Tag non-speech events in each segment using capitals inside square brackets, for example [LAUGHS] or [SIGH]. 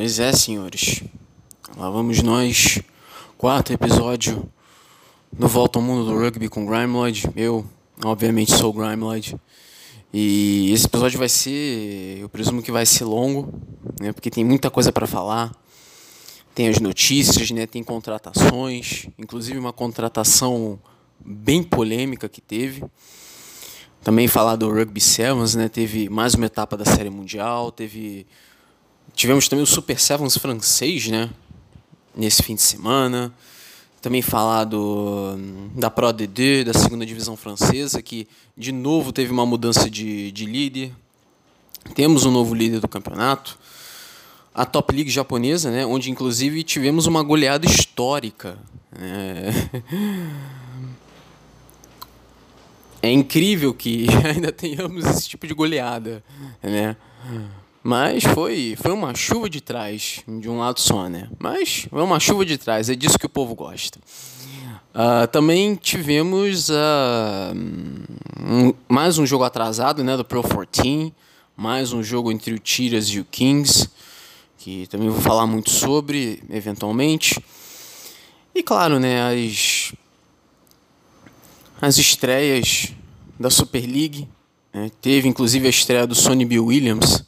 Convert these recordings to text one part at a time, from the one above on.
Pois é, senhores. Lá vamos nós. Quarto episódio do Volta ao Mundo do Rugby com Grimeloid. Eu, obviamente, sou o Grimeloid. E esse episódio vai ser, eu presumo que vai ser longo, né? Porque tem muita coisa para falar. Tem as notícias, né? Tem contratações, inclusive uma contratação bem polêmica que teve. Também falar do Rugby Sevens, né? Teve mais uma etapa da Série Mundial, teve tivemos também o Super Sevens francês, né? Nesse fim de semana. Também falar do, da Pro D2, da segunda divisão francesa, que de novo teve uma mudança de, de líder. Temos um novo líder do campeonato. A Top League japonesa, né, onde inclusive tivemos uma goleada histórica. É, [LAUGHS] é incrível que [LAUGHS] ainda tenhamos esse tipo de goleada. Né? Mas foi, foi uma chuva de trás, de um lado só, né? Mas foi uma chuva de trás, é disso que o povo gosta. Uh, também tivemos uh, um, mais um jogo atrasado, né, do Pro 14, mais um jogo entre o Tiras e o Kings, que também vou falar muito sobre, eventualmente. E claro, né, as, as estreias da Super League, né, teve inclusive a estreia do Sonny Bill Williams,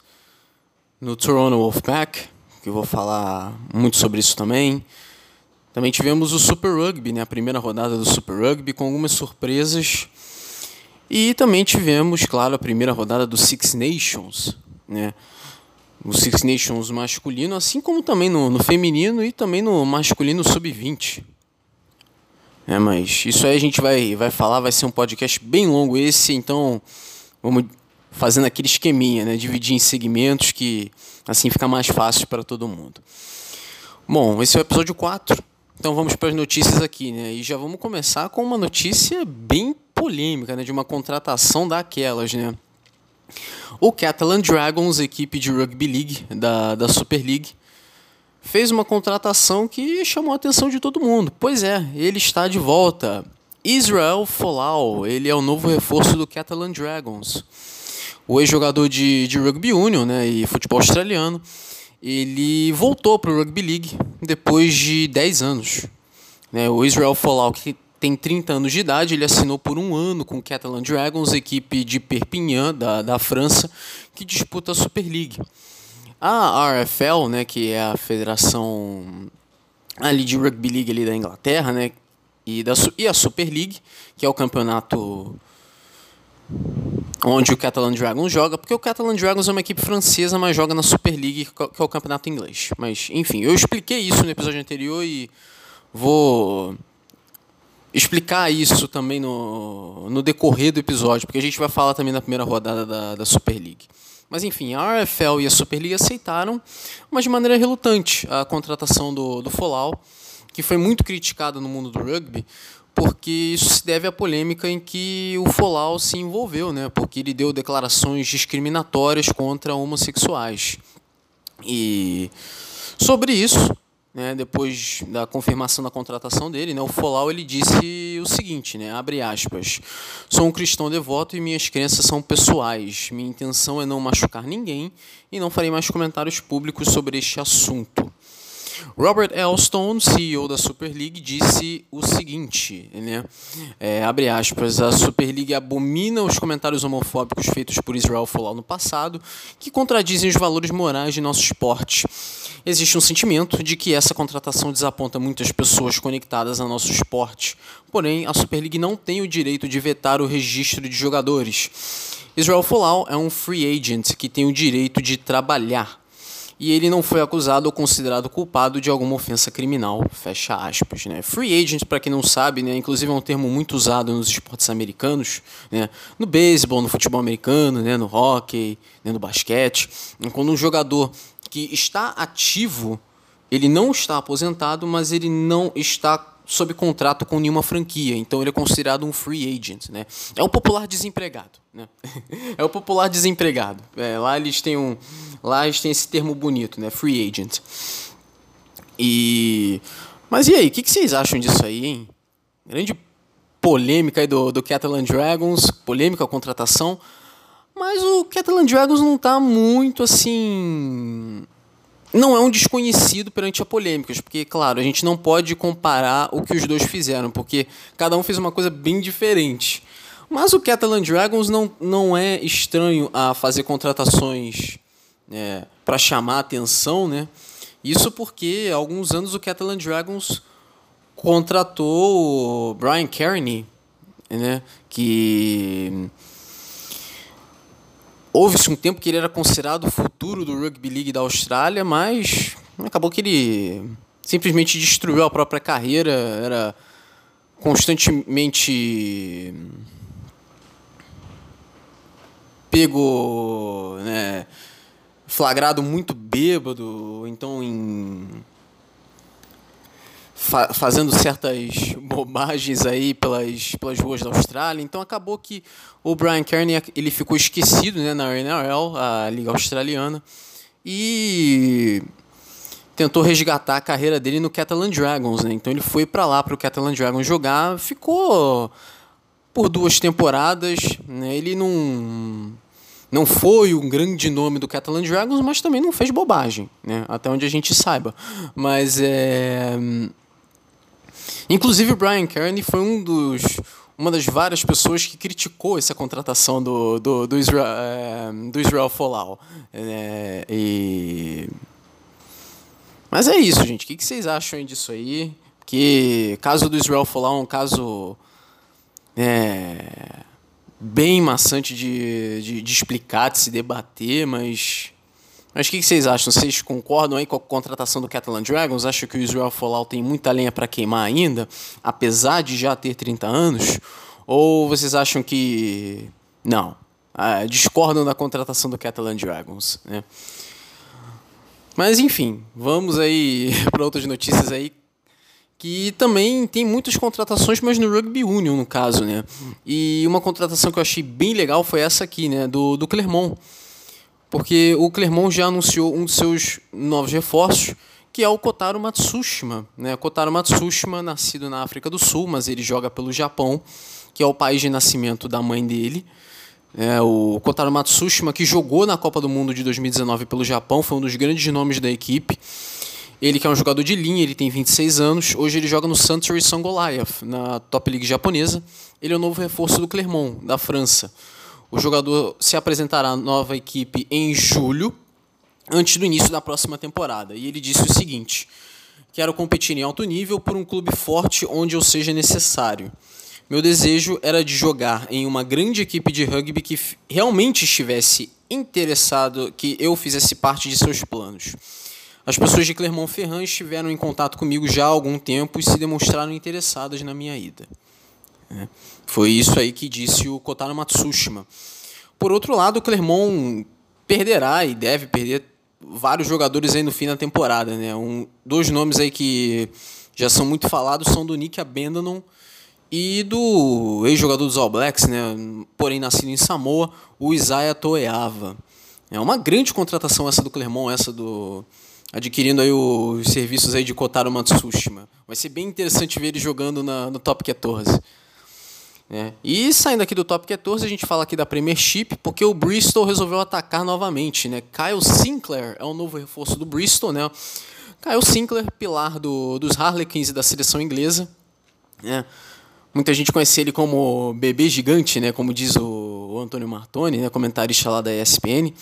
no Toronto Wolfpack, que eu vou falar muito sobre isso também. Também tivemos o Super Rugby, né, a primeira rodada do Super Rugby, com algumas surpresas. E também tivemos, claro, a primeira rodada do Six Nations, né, o Six Nations masculino, assim como também no, no feminino e também no masculino sub-20. É, mas isso aí a gente vai, vai falar, vai ser um podcast bem longo esse, então vamos fazendo aquele esqueminha, né? Dividir em segmentos que assim fica mais fácil para todo mundo. Bom, esse é o episódio 4. Então vamos para as notícias aqui, né? E já vamos começar com uma notícia bem polêmica, né? De uma contratação daquelas, né? O Catalan Dragons, equipe de rugby league da, da Super League, fez uma contratação que chamou a atenção de todo mundo. Pois é, ele está de volta. Israel Folau, ele é o novo reforço do Catalan Dragons o ex-jogador de, de rugby union né, e futebol australiano, ele voltou para o Rugby League depois de 10 anos. Né, o Israel Folau, que tem 30 anos de idade, ele assinou por um ano com o Catalan Dragons, equipe de Perpignan, da, da França, que disputa a Super League. A RFL, né, que é a federação ali de Rugby League ali da Inglaterra, né, e, da, e a Super League, que é o campeonato onde o Catalan Dragons joga, porque o Catalan Dragons é uma equipe francesa, mas joga na Super League, que é o campeonato inglês. Mas, enfim, eu expliquei isso no episódio anterior e vou explicar isso também no, no decorrer do episódio, porque a gente vai falar também na primeira rodada da, da Super League. Mas enfim, a RFL e a Super League aceitaram, mas de maneira relutante, a contratação do, do Folau, que foi muito criticada no mundo do rugby, porque isso se deve à polêmica em que o Folau se envolveu, né? Porque ele deu declarações discriminatórias contra homossexuais. E sobre isso, né, depois da confirmação da contratação dele, né, o Folau ele disse o seguinte, né, abre aspas: "Sou um cristão devoto e minhas crenças são pessoais. Minha intenção é não machucar ninguém e não farei mais comentários públicos sobre este assunto." Robert Elstone, CEO da Super League, disse o seguinte, né? É, abre aspas, a Super League abomina os comentários homofóbicos feitos por Israel Folau no passado, que contradizem os valores morais de nosso esporte. Existe um sentimento de que essa contratação desaponta muitas pessoas conectadas ao nosso esporte. Porém, a Super League não tem o direito de vetar o registro de jogadores. Israel Folau é um free agent que tem o direito de trabalhar e ele não foi acusado ou considerado culpado de alguma ofensa criminal, fecha aspas. Né? Free agent, para quem não sabe, né, inclusive é um termo muito usado nos esportes americanos, né, no beisebol, no futebol americano, né, no hockey, né, no basquete, quando um jogador que está ativo, ele não está aposentado, mas ele não está sob contrato com nenhuma franquia, então ele é considerado um free agent, né? É o popular desempregado, né? [LAUGHS] é o popular desempregado. É, lá eles têm um, lá eles têm esse termo bonito, né? Free agent. E, mas e aí, o que, vocês acham disso aí, hein? Grande polêmica aí do, do Catalan Dragons, polêmica a contratação, mas o Catalan Dragons não está muito assim não é um desconhecido perante a polêmicas, porque, claro, a gente não pode comparar o que os dois fizeram, porque cada um fez uma coisa bem diferente. Mas o Catalan Dragons não, não é estranho a fazer contratações é, para chamar atenção, né? Isso porque há alguns anos o Catalan Dragons contratou o Brian Kearney, né? Que houve-se um tempo que ele era considerado o futuro do rugby league da Austrália, mas acabou que ele simplesmente destruiu a própria carreira, era constantemente pego, né, flagrado muito bêbado, então em fa fazendo certas bobagens aí pelas, pelas ruas da Austrália. Então acabou que o Brian Kearney ele ficou esquecido né, na NRL, a liga australiana, e tentou resgatar a carreira dele no Catalan Dragons. Né? Então ele foi para lá para o Catalan Dragons jogar, ficou por duas temporadas. Né? Ele não não foi um grande nome do Catalan Dragons, mas também não fez bobagem, né? Até onde a gente saiba. Mas é. Inclusive o Brian Kearney foi um dos, uma das várias pessoas que criticou essa contratação do, do, do, Israel, é, do Israel Folau. É, e... Mas é isso, gente. O que vocês acham disso aí? Que caso do Israel Folau é um caso é, bem maçante de, de, de, explicar, de se debater, mas. Mas o que, vocês acham? Vocês concordam aí com a contratação do Catalan Dragons? Acham que o Israel Folau tem muita lenha para queimar ainda, apesar de já ter 30 anos? Ou vocês acham que. Não. Ah, discordam da contratação do Catalan Dragons, né? Mas enfim, vamos aí [LAUGHS] para outras notícias aí que também tem muitas contratações, mas no Rugby Union, no caso, né? E uma contratação que eu achei bem legal foi essa aqui, né? Do, do Clermont. Porque o Clermont já anunciou um dos seus novos reforços, que é o Kotaro Matsushima. Né? Kotaro Matsushima, nascido na África do Sul, mas ele joga pelo Japão, que é o país de nascimento da mãe dele. É, o Kotaro Matsushima, que jogou na Copa do Mundo de 2019 pelo Japão, foi um dos grandes nomes da equipe. Ele que é um jogador de linha, ele tem 26 anos. Hoje ele joga no Suntory St. Goliath, na Top League japonesa. Ele é o novo reforço do Clermont, da França. O jogador se apresentará à nova equipe em julho, antes do início da próxima temporada. E ele disse o seguinte: Quero competir em alto nível por um clube forte onde eu seja necessário. Meu desejo era de jogar em uma grande equipe de rugby que realmente estivesse interessado que eu fizesse parte de seus planos. As pessoas de Clermont-Ferrand estiveram em contato comigo já há algum tempo e se demonstraram interessadas na minha ida. É. Foi isso aí que disse o Kotaro Matsushima. Por outro lado, o Clermont perderá e deve perder vários jogadores aí no fim da temporada. Né? Um, dois nomes aí que já são muito falados são do Nick Abandonon e do ex-jogador dos All Blacks, né? porém nascido em Samoa, o Isaiah Toeava. É uma grande contratação essa do Clermont, essa do adquirindo aí os serviços aí de Kotaro Matsushima. Vai ser bem interessante ver ele jogando na, no Top 14. É. E saindo aqui do Top 14, a gente fala aqui da Premiership, porque o Bristol resolveu atacar novamente. Né? Kyle Sinclair é o novo reforço do Bristol. Né? Kyle Sinclair, pilar do, dos Harlequins e da seleção inglesa. Né? Muita gente conhece ele como bebê gigante, né? como diz o, o Antônio Martoni, né? comentarista lá da ESPN.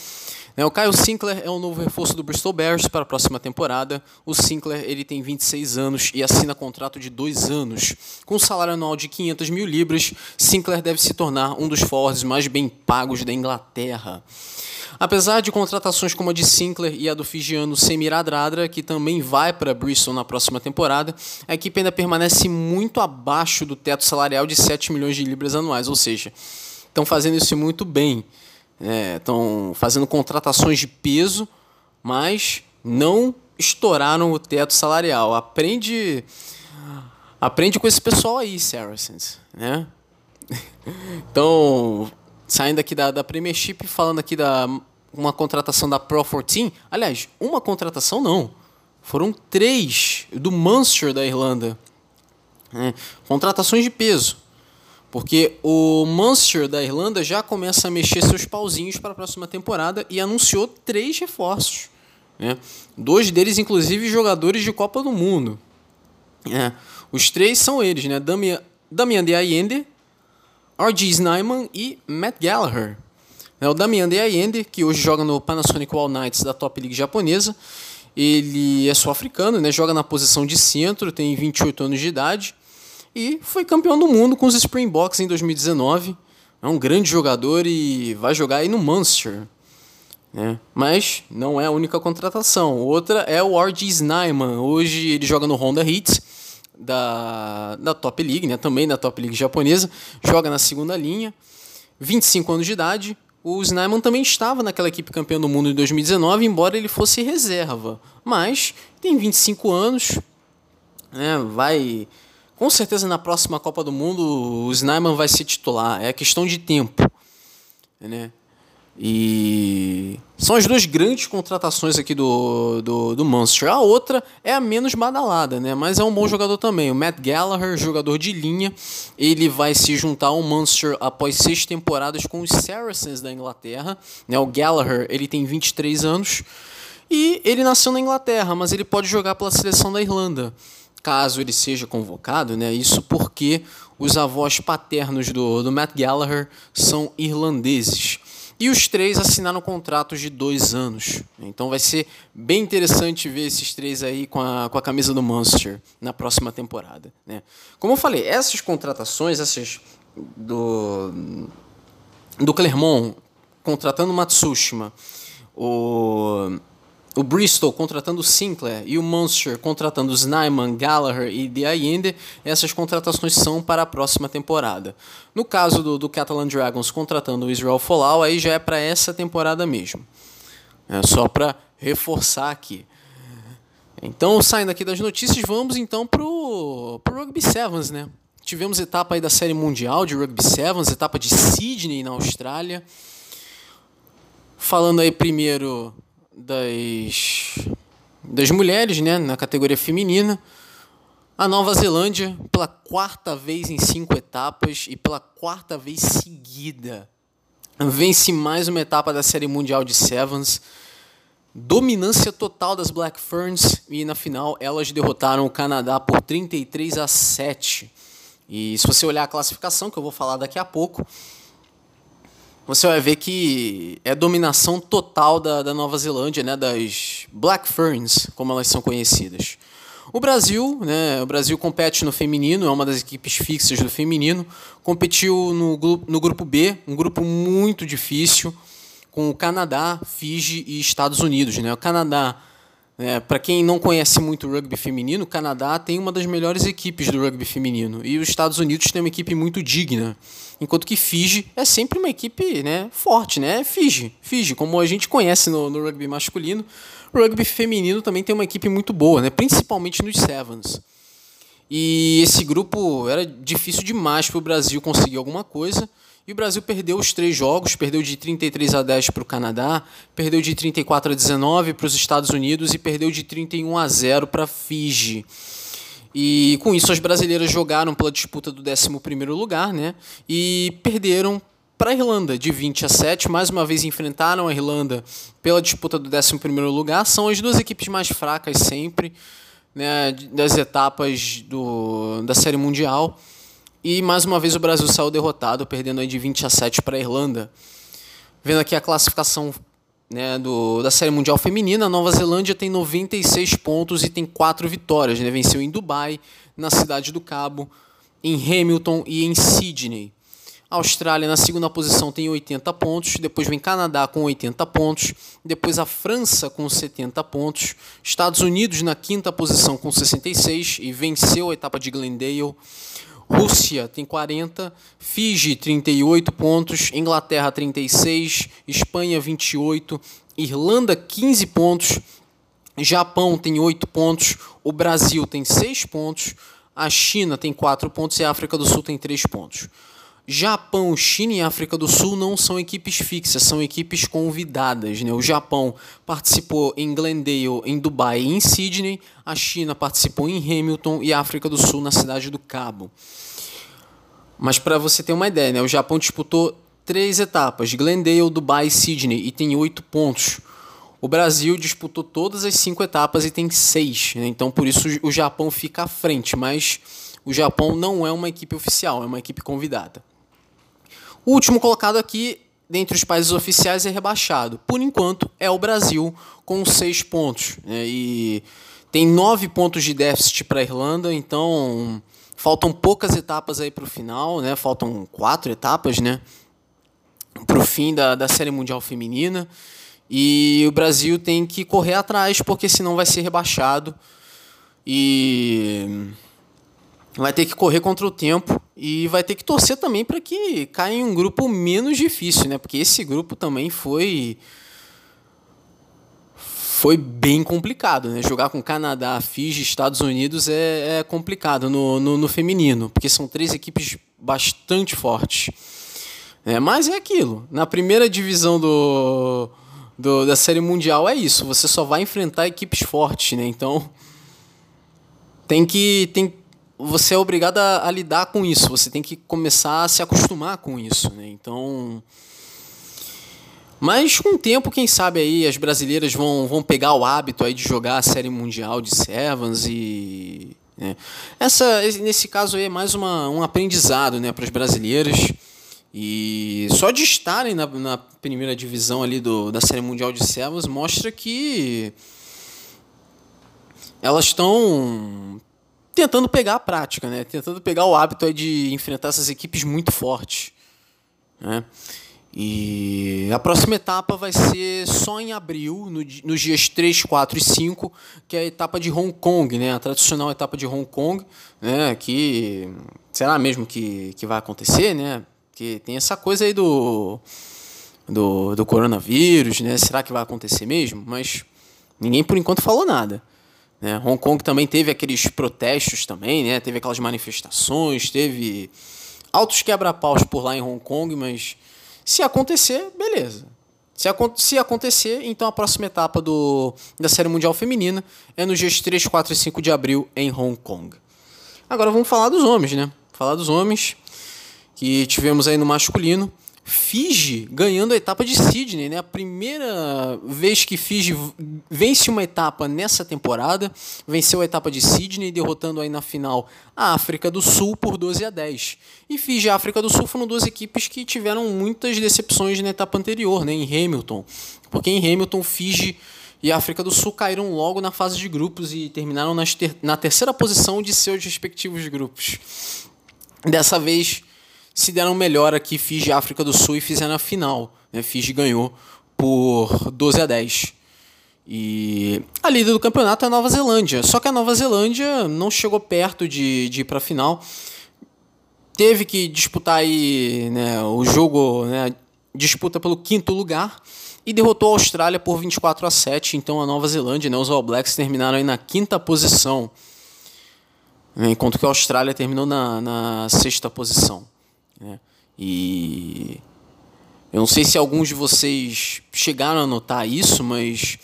Né, o Kyle Sinclair é o novo reforço do Bristol Bears para a próxima temporada. O Sinclair ele tem 26 anos e assina contrato de dois anos. Com um salário anual de 500 mil libras, Sinclair deve se tornar um dos forwards mais bem pagos da Inglaterra. Apesar de contratações como a de Sinclair e a do fijiano Semir Adradra, que também vai para Bristol na próxima temporada, a equipe ainda permanece muito abaixo do teto salarial de 7 milhões de libras anuais, ou seja, estão fazendo isso muito bem estão é, fazendo contratações de peso, mas não estouraram o teto salarial. Aprende, aprende com esse pessoal aí, Saracens, né? [LAUGHS] Então, saindo aqui da, da Premiership, falando aqui da uma contratação da Pro 14, aliás, uma contratação não, foram três do Munster da Irlanda, né? contratações de peso. Porque o Munster da Irlanda já começa a mexer seus pauzinhos para a próxima temporada e anunciou três reforços. Né? Dois deles, inclusive, jogadores de Copa do Mundo. É. Os três são eles, né? Damian, Damian de Allende, R.G. Snyman e Matt Gallagher. É o Damian de Allende, que hoje joga no Panasonic All Knights da Top League japonesa. Ele é sul-africano, né? joga na posição de centro, tem 28 anos de idade e foi campeão do mundo com os Springboks em 2019. É um grande jogador e vai jogar aí no Munster. Né? Mas não é a única contratação. Outra é o R.G. Snyman. Hoje ele joga no Honda Hits da, da Top League, né? também da Top League japonesa. Joga na segunda linha. 25 anos de idade. O Snyman também estava naquela equipe campeã do mundo em 2019, embora ele fosse reserva. Mas tem 25 anos, né? vai com certeza na próxima Copa do Mundo o Snyman vai ser titular. É questão de tempo. Né? E são as duas grandes contratações aqui do, do, do Munster. A outra é a menos badalada, né? mas é um bom jogador também. O Matt Gallagher, jogador de linha, ele vai se juntar ao Munster após seis temporadas com os Saracens da Inglaterra. Né? O Gallagher ele tem 23 anos e ele nasceu na Inglaterra, mas ele pode jogar pela seleção da Irlanda caso ele seja convocado, né? Isso porque os avós paternos do, do Matt Gallagher são irlandeses. E os três assinaram contratos de dois anos. Então vai ser bem interessante ver esses três aí com a, com a camisa do Munster na próxima temporada. Né? Como eu falei, essas contratações, essas do, do Clermont contratando o Matsushima, o o Bristol contratando o Sinclair e o Munster contratando o Snyman, Gallagher e De Allende, essas contratações são para a próxima temporada. No caso do, do Catalan Dragons contratando o Israel Folau, aí já é para essa temporada mesmo. É só para reforçar aqui. Então, saindo aqui das notícias, vamos então para o Rugby Sevens, né? Tivemos etapa aí da Série Mundial de Rugby Sevens, etapa de Sydney na Austrália. Falando aí primeiro das, das mulheres, né, na categoria feminina. A Nova Zelândia, pela quarta vez em cinco etapas e pela quarta vez seguida, vence mais uma etapa da Série Mundial de Sevens. Dominância total das Black Ferns e na final elas derrotaram o Canadá por 33 a 7. E se você olhar a classificação, que eu vou falar daqui a pouco, você vai ver que é dominação total da, da Nova Zelândia, né, das Black Ferns, como elas são conhecidas. O Brasil, né, o Brasil compete no feminino, é uma das equipes fixas do feminino, competiu no, no grupo B, um grupo muito difícil, com o Canadá, Fiji e Estados Unidos. Né? O Canadá é, para quem não conhece muito o rugby feminino, o Canadá tem uma das melhores equipes do rugby feminino e os Estados Unidos tem uma equipe muito digna, enquanto que Fiji é sempre uma equipe né, forte, né? Fiji, Fiji, como a gente conhece no, no rugby masculino, o rugby feminino também tem uma equipe muito boa, né? principalmente nos Sevens. E esse grupo era difícil demais para o Brasil conseguir alguma coisa. E o Brasil perdeu os três jogos, perdeu de 33 a 10 para o Canadá, perdeu de 34 a 19 para os Estados Unidos e perdeu de 31 a 0 para Fiji. E com isso as brasileiras jogaram pela disputa do 11º lugar, né? E perderam para a Irlanda de 20 a 7, mais uma vez enfrentaram a Irlanda pela disputa do 11º lugar. São as duas equipes mais fracas sempre, né, das etapas do, da Série Mundial. E mais uma vez o Brasil saiu derrotado, perdendo aí de 20 a 7 para a Irlanda. Vendo aqui a classificação né, do, da Série Mundial Feminina, a Nova Zelândia tem 96 pontos e tem 4 vitórias. Né? Venceu em Dubai, na Cidade do Cabo, em Hamilton e em Sydney. A Austrália na segunda posição tem 80 pontos, depois vem Canadá com 80 pontos, depois a França com 70 pontos, Estados Unidos na quinta posição com 66 e venceu a etapa de Glendale. Rússia tem 40, Fiji 38 pontos, Inglaterra 36, Espanha 28, Irlanda 15 pontos, Japão tem 8 pontos, o Brasil tem 6 pontos, a China tem 4 pontos e a África do Sul tem 3 pontos. Japão, China e África do Sul não são equipes fixas, são equipes convidadas. Né? O Japão participou em Glendale, em Dubai e em Sydney, a China participou em Hamilton e a África do Sul na cidade do Cabo. Mas para você ter uma ideia, né? o Japão disputou três etapas, Glendale, Dubai e Sydney, e tem oito pontos. o Brasil disputou todas as cinco etapas e tem seis, né? então por isso o Japão fica à frente, mas o Japão não é uma equipe oficial, é uma equipe convidada. O último colocado aqui, dentre os países oficiais, é rebaixado. Por enquanto, é o Brasil, com seis pontos. Né? E tem nove pontos de déficit para a Irlanda, então faltam poucas etapas aí para o final, né? faltam quatro etapas né? para o fim da, da Série Mundial Feminina. E o Brasil tem que correr atrás, porque senão vai ser rebaixado. E vai ter que correr contra o tempo e vai ter que torcer também para que caia em um grupo menos difícil, né? Porque esse grupo também foi foi bem complicado, né? Jogar com Canadá, Fiji, Estados Unidos é, é complicado no, no, no, feminino, porque são três equipes bastante fortes. É, mas é aquilo. Na primeira divisão do, do, da Série Mundial é isso. Você só vai enfrentar equipes fortes, né? Então tem que tem você é obrigado a, a, lidar com isso. Você tem que começar a se acostumar com isso, né? Então mas com o tempo, quem sabe aí as brasileiras vão, vão pegar o hábito aí de jogar a Série Mundial de Sevens e né? essa nesse caso aí é mais uma, um aprendizado, né, para as brasileiras. E só de estarem na, na primeira divisão ali do, da Série Mundial de Servos mostra que elas estão tentando pegar a prática, né? tentando pegar o hábito de enfrentar essas equipes muito fortes. Né? E a próxima etapa vai ser só em abril, no, nos dias 3, 4 e 5, que é a etapa de Hong Kong, né? a tradicional etapa de Hong Kong, né? que será mesmo que, que vai acontecer, né? Porque tem essa coisa aí do, do, do coronavírus, né? Será que vai acontecer mesmo? Mas ninguém por enquanto falou nada. Né? Hong Kong também teve aqueles protestos também, né? Teve aquelas manifestações, teve altos quebra-paus por lá em Hong Kong, mas se acontecer, beleza. Se, se acontecer, então a próxima etapa do, da Série Mundial Feminina é nos dias 3, 4 e 5 de abril em Hong Kong. Agora vamos falar dos homens, né? Falar dos homens que tivemos aí no masculino. Fiji ganhando a etapa de Sydney, né? A primeira vez que Fiji vence uma etapa nessa temporada, venceu a etapa de Sydney, derrotando aí na final a África do Sul por 12 a 10. E Fiji e África do Sul foram duas equipes que tiveram muitas decepções na etapa anterior, né? Em Hamilton, porque em Hamilton Fiji e a África do Sul caíram logo na fase de grupos e terminaram ter na terceira posição de seus respectivos grupos. Dessa vez se deram melhor aqui Fiji África do Sul e fizeram a final. Né? Fiji ganhou por 12 a 10. E a líder do campeonato é a Nova Zelândia. Só que a Nova Zelândia não chegou perto de, de ir para a final. Teve que disputar aí, né, o jogo, né, disputa pelo quinto lugar e derrotou a Austrália por 24 a 7. Então a Nova Zelândia, né, os All Blacks terminaram aí na quinta posição, enquanto que a Austrália terminou na, na sexta posição. Né? E eu não sei se alguns de vocês chegaram a notar isso, mas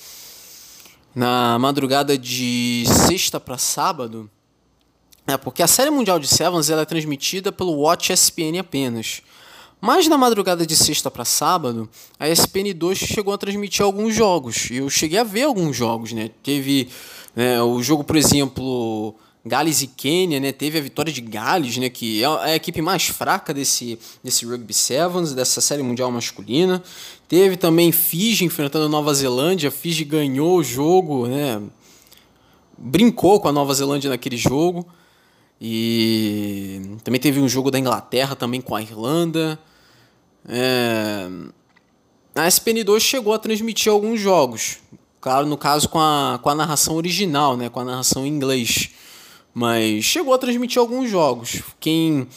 na madrugada de sexta para sábado, é porque a série mundial de Sevens ela é transmitida pelo Watch ESPN apenas. Mas na madrugada de sexta para sábado, a ESPN 2 chegou a transmitir alguns jogos. E eu cheguei a ver alguns jogos, né? Teve né, o jogo, por exemplo, Gales e Quênia, né? Teve a vitória de Gales, né? Que é a equipe mais fraca desse, desse Rugby Sevens, dessa série mundial masculina. Teve também Fiji enfrentando a Nova Zelândia. Fiji ganhou o jogo, né? Brincou com a Nova Zelândia naquele jogo. E também teve um jogo da Inglaterra também com a Irlanda. É... A SPN2 chegou a transmitir alguns jogos. Claro, no caso com a, com a narração original, né? Com a narração em inglês mas chegou a transmitir alguns jogos. Quem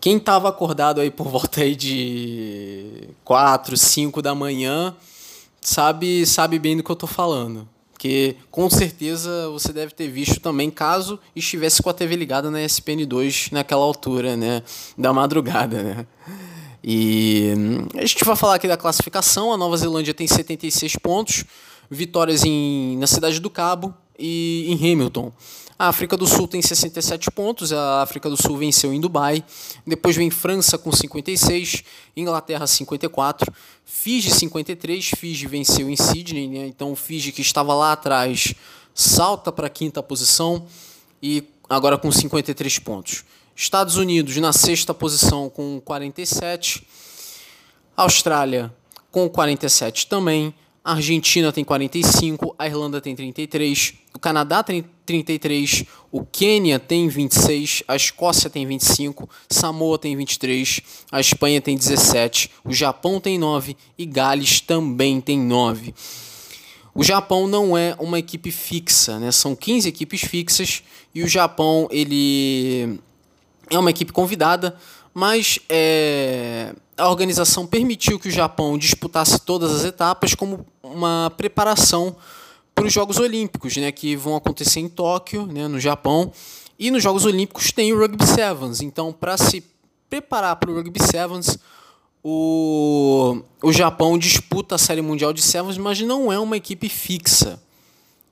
quem estava acordado aí por [LAUGHS] volta aí de 4, 5 da manhã, sabe sabe bem do que eu estou falando. Porque com certeza você deve ter visto também, caso estivesse com a TV ligada na ESPN2 naquela altura, né? Da madrugada, né? E a gente vai falar aqui da classificação. A Nova Zelândia tem 76 pontos, vitórias em, na Cidade do Cabo, e em Hamilton. A África do Sul tem 67 pontos, a África do Sul venceu em Dubai. Depois vem França com 56, Inglaterra 54, Fiji 53, Fiji venceu em Sydney, né? então o Fiji que estava lá atrás salta para a quinta posição e agora com 53 pontos. Estados Unidos na sexta posição com 47, Austrália com 47 também. Argentina tem 45, a Irlanda tem 33, o Canadá tem 33, o Quênia tem 26, a Escócia tem 25, Samoa tem 23, a Espanha tem 17, o Japão tem 9 e Gales também tem 9. O Japão não é uma equipe fixa, né? São 15 equipes fixas e o Japão ele é uma equipe convidada, mas é, a organização permitiu que o Japão disputasse todas as etapas como uma preparação para os Jogos Olímpicos, né, que vão acontecer em Tóquio, né, no Japão. E nos Jogos Olímpicos tem o Rugby Sevens. Então, para se preparar para o Rugby Sevens, o, o Japão disputa a Série Mundial de Sevens, mas não é uma equipe fixa.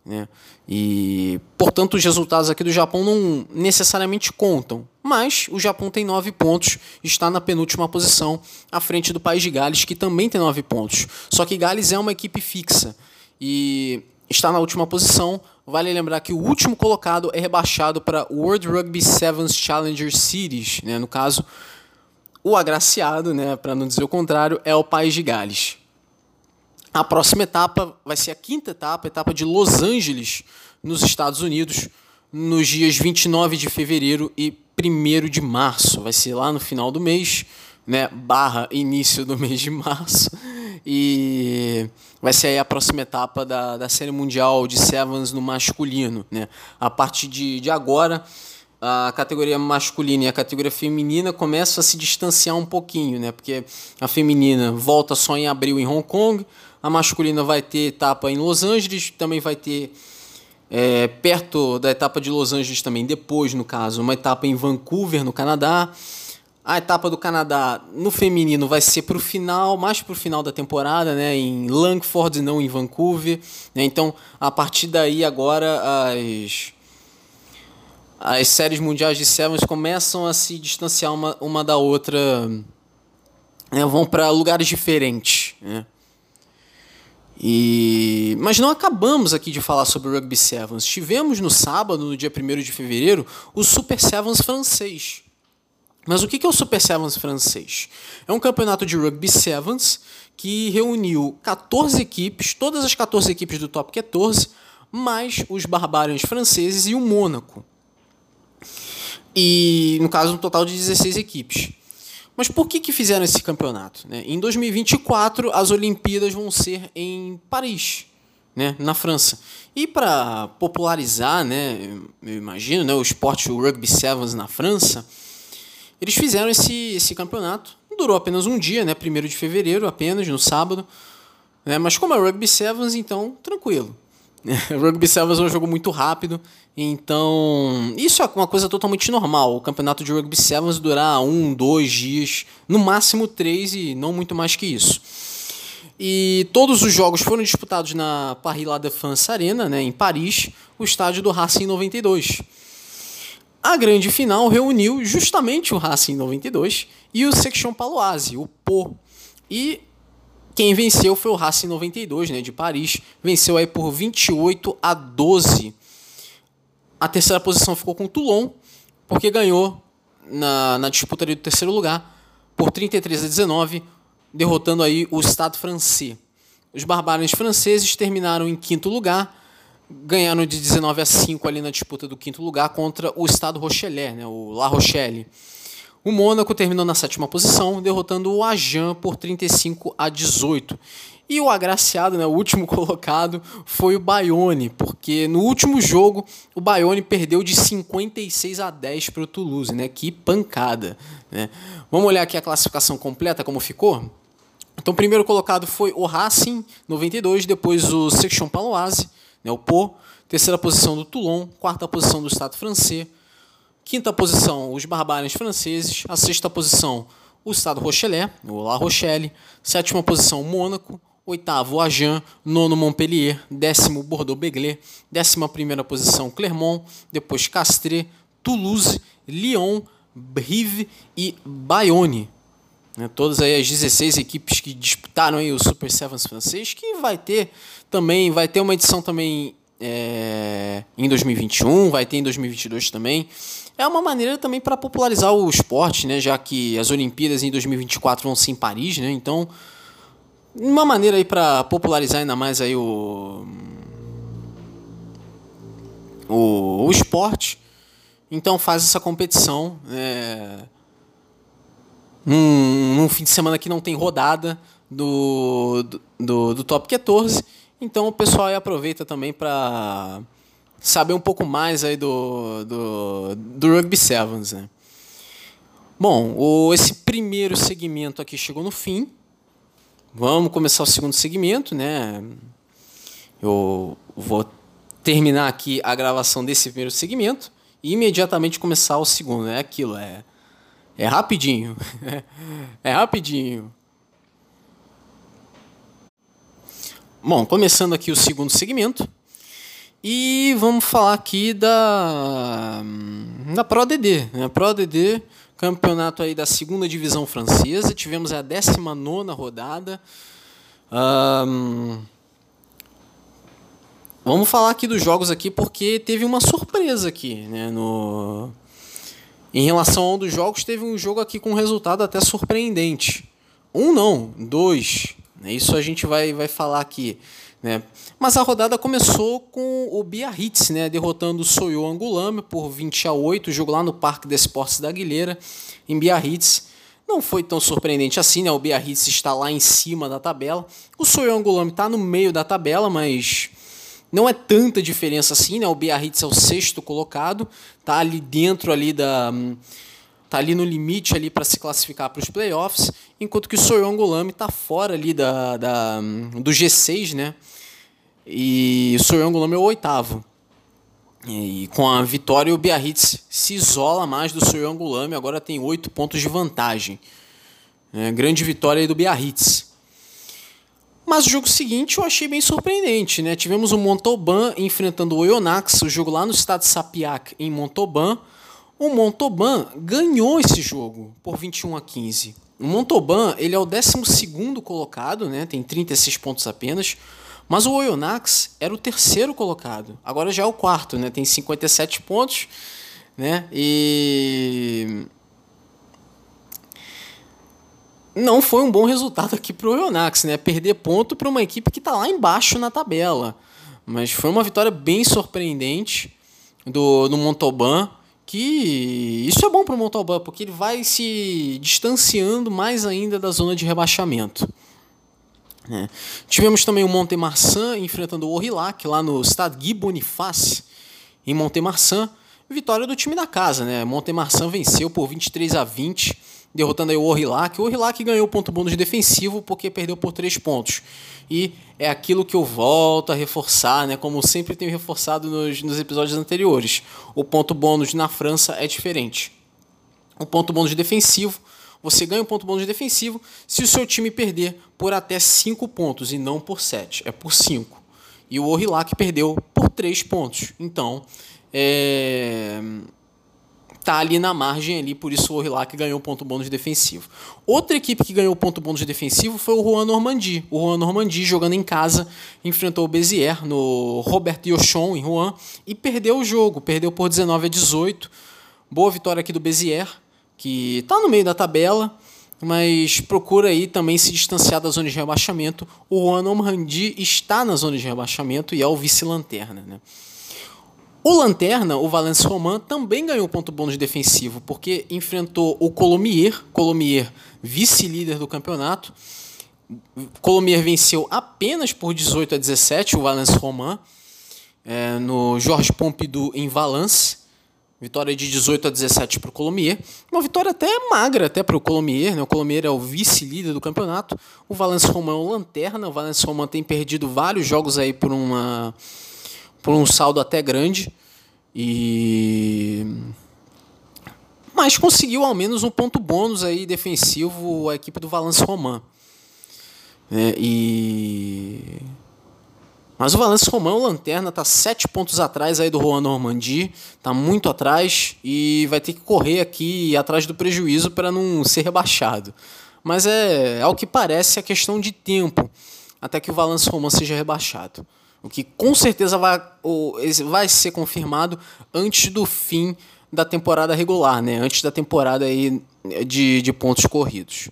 Né? E, portanto, os resultados aqui do Japão não necessariamente contam. Mas o Japão tem nove pontos, está na penúltima posição, à frente do país de Gales, que também tem nove pontos. Só que Gales é uma equipe fixa e está na última posição. Vale lembrar que o último colocado é rebaixado para World Rugby Sevens Challenger Series. Né? No caso, o agraciado, né, para não dizer o contrário, é o país de Gales. A próxima etapa vai ser a quinta etapa, a etapa de Los Angeles, nos Estados Unidos, nos dias 29 de fevereiro e 1 de março. Vai ser lá no final do mês, né? Barra início do mês de março. E vai ser a próxima etapa da, da Série Mundial de Sevens no masculino. Né? A partir de, de agora, a categoria masculina e a categoria feminina começam a se distanciar um pouquinho, né? Porque a feminina volta só em abril em Hong Kong, a masculina vai ter etapa em Los Angeles, também vai ter é, perto da etapa de Los Angeles também, depois, no caso, uma etapa em Vancouver, no Canadá. A etapa do Canadá no feminino vai ser para o final, mais para o final da temporada, né, em Langford, não em Vancouver. Né, então, a partir daí, agora, as, as séries mundiais de Sevens começam a se distanciar uma, uma da outra, né, vão para lugares diferentes. Né. E... Mas não acabamos aqui de falar sobre o Rugby Sevens. Tivemos no sábado, no dia 1 de fevereiro, o Super Sevens francês. Mas o que é o Super Sevens francês? É um campeonato de Rugby Sevens que reuniu 14 equipes, todas as 14 equipes do top 14, mais os Barbarians franceses e o Mônaco. E, no caso, um total de 16 equipes. Mas por que, que fizeram esse campeonato? Né? Em 2024, as Olimpíadas vão ser em Paris, né? na França. E para popularizar, né, eu imagino, né, o esporte o Rugby Sevens na França, eles fizeram esse, esse campeonato. Durou apenas um dia, né, 1 de fevereiro apenas, no sábado. Né, mas como é Rugby Sevens, então tranquilo. [LAUGHS] Rugby Sevens é um jogo muito rápido, então isso é uma coisa totalmente normal. O campeonato de Rugby Sevens durar um, dois dias, no máximo três e não muito mais que isso. E todos os jogos foram disputados na Paris La Défense Arena, né, em Paris, o estádio do Racing 92. A grande final reuniu justamente o Racing 92 e o Section Paloise, o Po. E quem venceu foi o Racing 92, né, de Paris. Venceu aí por 28 a 12. A terceira posição ficou com o Toulon, porque ganhou na, na disputa do terceiro lugar por 33 a 19, derrotando aí o Estado francês. Os barbários franceses terminaram em quinto lugar, ganharam de 19 a 5 ali na disputa do quinto lugar contra o Estado Rochelet, né, o La Rochelle. O Mônaco terminou na sétima posição, derrotando o Ajan por 35 a 18. E o agraciado, né, o último [LAUGHS] colocado, foi o Bayonne, porque no último jogo o Bayonne perdeu de 56 a 10 para o Toulouse, né? Que pancada, né? Vamos olhar aqui a classificação completa como ficou? Então, o primeiro colocado foi o Racing 92, depois o Section Paloise, né, o Po, terceira posição do Toulon, quarta posição do Estado francês, Quinta posição, os Barbários franceses. A sexta posição, o Estado Rochelet, o La Rochelle. Sétima posição, Mônaco. oitavo Agen, nono Montpellier, décimo Bordeaux-Bègles, décima primeira posição Clermont, depois Castres, Toulouse, Lyon, Brive e Bayonne. Né, todas aí as 16 equipes que disputaram aí o Super Sevens francês, que vai ter também, vai ter uma edição também é, em 2021, vai ter em 2022 também. É uma maneira também para popularizar o esporte, né, já que as Olimpíadas em 2024 vão ser em Paris, né, então uma maneira aí para popularizar ainda mais aí o, o, o esporte. Então faz essa competição. É, num, num, fim de semana que não tem rodada do, do, do Top 14. Então o pessoal aí aproveita também para saber um pouco mais aí do, do, do Rugby Sevens. Né? Bom, o, esse primeiro segmento aqui chegou no fim. Vamos começar o segundo segmento, né? Eu vou terminar aqui a gravação desse primeiro segmento e imediatamente começar o segundo. É aquilo, é é rapidinho. [LAUGHS] é rapidinho. Bom, começando aqui o segundo segmento. E vamos falar aqui da da Pro ADD, né? Pro ADD, campeonato aí da segunda divisão francesa. Tivemos a 19 rodada. Um, vamos falar aqui dos jogos aqui porque teve uma surpresa aqui, né, no em relação a um dos jogos, teve um jogo aqui com um resultado até surpreendente. Um não, dois. Né? Isso a gente vai, vai falar aqui. Né? Mas a rodada começou com o Biarritz, né? derrotando o Soyo Angulame por 20 a 8, jogo lá no Parque de Esportes da Aguilera, em Biarritz. Não foi tão surpreendente assim, né? O Biarritz está lá em cima da tabela. O Soyo Angulame está no meio da tabela, mas não é tanta diferença assim, né? O Biarritz é o sexto colocado, tá ali dentro ali da tá ali no limite ali para se classificar para os playoffs, enquanto que o Soyongolami está fora ali da, da, do G6, né? E o Soyongolami é o oitavo. E com a vitória, o Biarritz se isola mais do Soyongolami, agora tem oito pontos de vantagem. É, grande vitória do Biarritz. Mas o jogo seguinte eu achei bem surpreendente, né? Tivemos o Montauban enfrentando o Oyonnax, o jogo lá no estado de Sapiac, em Montauban. O Montauban ganhou esse jogo por 21 a 15. O Montauban, ele é o 12 colocado, né? Tem 36 pontos apenas. Mas o Oyonnax era o terceiro colocado. Agora já é o quarto, né? Tem 57 pontos, né? E não foi um bom resultado aqui para o Oyonnax, né? Perder ponto para uma equipe que está lá embaixo na tabela. Mas foi uma vitória bem surpreendente do, do Montauban, que isso é bom para o Montauban, porque ele vai se distanciando mais ainda da zona de rebaixamento. É. Tivemos também o Montemarçan enfrentando o Orillac lá no Stade Guy Boniface, em Montemarçan. Vitória do time da casa, né? Montemarçan venceu por 23 a 20 derrotando aí o Orillac. O Orillac ganhou ponto bônus defensivo porque perdeu por 3 pontos. E é aquilo que eu volto a reforçar, né? como sempre tenho reforçado nos, nos episódios anteriores. O ponto bônus na França é diferente. O ponto bônus defensivo, você ganha um ponto bônus defensivo se o seu time perder por até 5 pontos e não por 7, é por 5. E o Orillac perdeu por 3 pontos. Então, é tá ali na margem ali, por isso o Orillac ganhou ponto bônus defensivo. Outra equipe que ganhou ponto bônus defensivo foi o Juan Normandie. O Juan Normandie, jogando em casa, enfrentou o Bezier no Robert Yochon, em Juan, e perdeu o jogo, perdeu por 19 a 18. Boa vitória aqui do Bezier, que está no meio da tabela, mas procura aí também se distanciar da zona de rebaixamento. O Juan Normandie está na zona de rebaixamento e é o vice-lanterna, né? O Lanterna, o Valence Roman, também ganhou ponto bônus defensivo, porque enfrentou o Colomier, Colomier vice-líder do campeonato. Colomier venceu apenas por 18 a 17 o Valence Roman, é, no Jorge Pompidou em Valence. Vitória de 18 a 17 para o Colomier. Uma vitória até magra até para o Colomier. Né? O Colomier é o vice-líder do campeonato. O Valence Roman é o lanterna. O Valence Roman tem perdido vários jogos aí por uma por um saldo até grande. E mas conseguiu ao menos um ponto bônus aí defensivo a equipe do Valence Roman. Né? E mas o Valence Romão, Lanterna, tá sete pontos atrás aí do Juan Normandie, tá muito atrás e vai ter que correr aqui atrás do prejuízo para não ser rebaixado. Mas é, ao que parece, é questão de tempo até que o Valence Romão seja rebaixado. O que com certeza vai, vai ser confirmado antes do fim da temporada regular, né? antes da temporada aí de, de pontos corridos.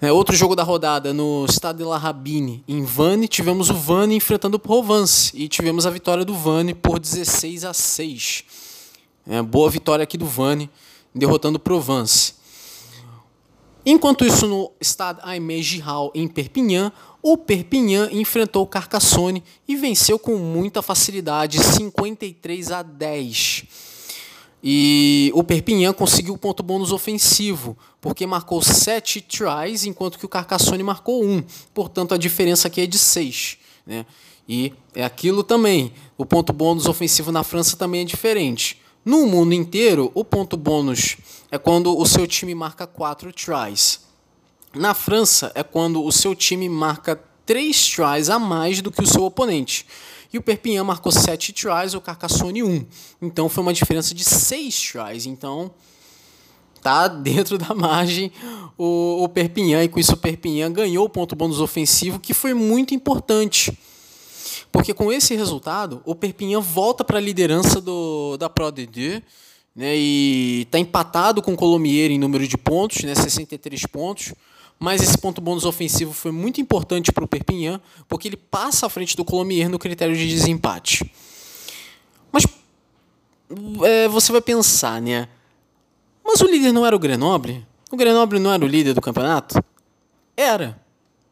É, outro jogo da rodada no Stade de la Rabine, em Vannes, tivemos o Vannes enfrentando o Provence e tivemos a vitória do Vannes por 16 a 6. É, boa vitória aqui do Vannes, derrotando o Provence. Enquanto isso, no Stade Aimé Giral, em Perpignan, o Perpignan enfrentou o Carcassonne e venceu com muita facilidade, 53 a 10. E o Perpignan conseguiu o ponto bônus ofensivo, porque marcou 7 tries, enquanto que o Carcassonne marcou 1. Portanto, a diferença aqui é de 6. Né? E é aquilo também. O ponto bônus ofensivo na França também é diferente. No mundo inteiro, o ponto bônus é quando o seu time marca 4 tries. Na França, é quando o seu time marca 3 tries a mais do que o seu oponente. E o Perpignan marcou 7 tries, o Carcassonne 1. Então foi uma diferença de 6 tries. Então tá dentro da margem o, o Perpignan. E com isso o Perpignan ganhou o ponto bônus ofensivo, que foi muito importante. Porque com esse resultado, o Perpignan volta para a liderança do, da Pro D2 né, e está empatado com o Colomier em número de pontos, né, 63 pontos mas esse ponto bônus ofensivo foi muito importante para o Perpignan, porque ele passa à frente do Colomier no critério de desempate. Mas é, você vai pensar, né? Mas o líder não era o Grenoble? O Grenoble não era o líder do campeonato? Era,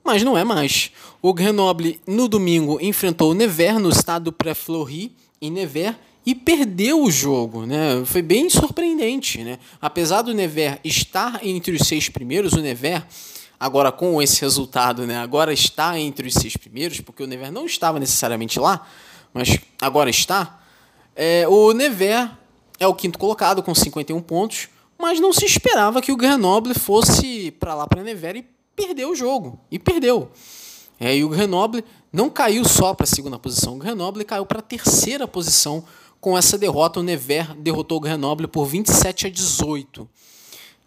mas não é mais. O Grenoble, no domingo, enfrentou o Nevers no estado pré-Fleury, em Nevers, e perdeu o jogo, né? Foi bem surpreendente, né? Apesar do Nevers estar entre os seis primeiros, o Nevers agora com esse resultado, né? Agora está entre os seis primeiros, porque o Nevers não estava necessariamente lá, mas agora está. É, o Nevers é o quinto colocado com 51 pontos, mas não se esperava que o Grenoble fosse para lá para Nevers e perdeu o jogo e perdeu. É, e o Grenoble não caiu só para a segunda posição, o Grenoble caiu para a terceira posição com essa derrota, o Nevers derrotou o Grenoble por 27 a 18.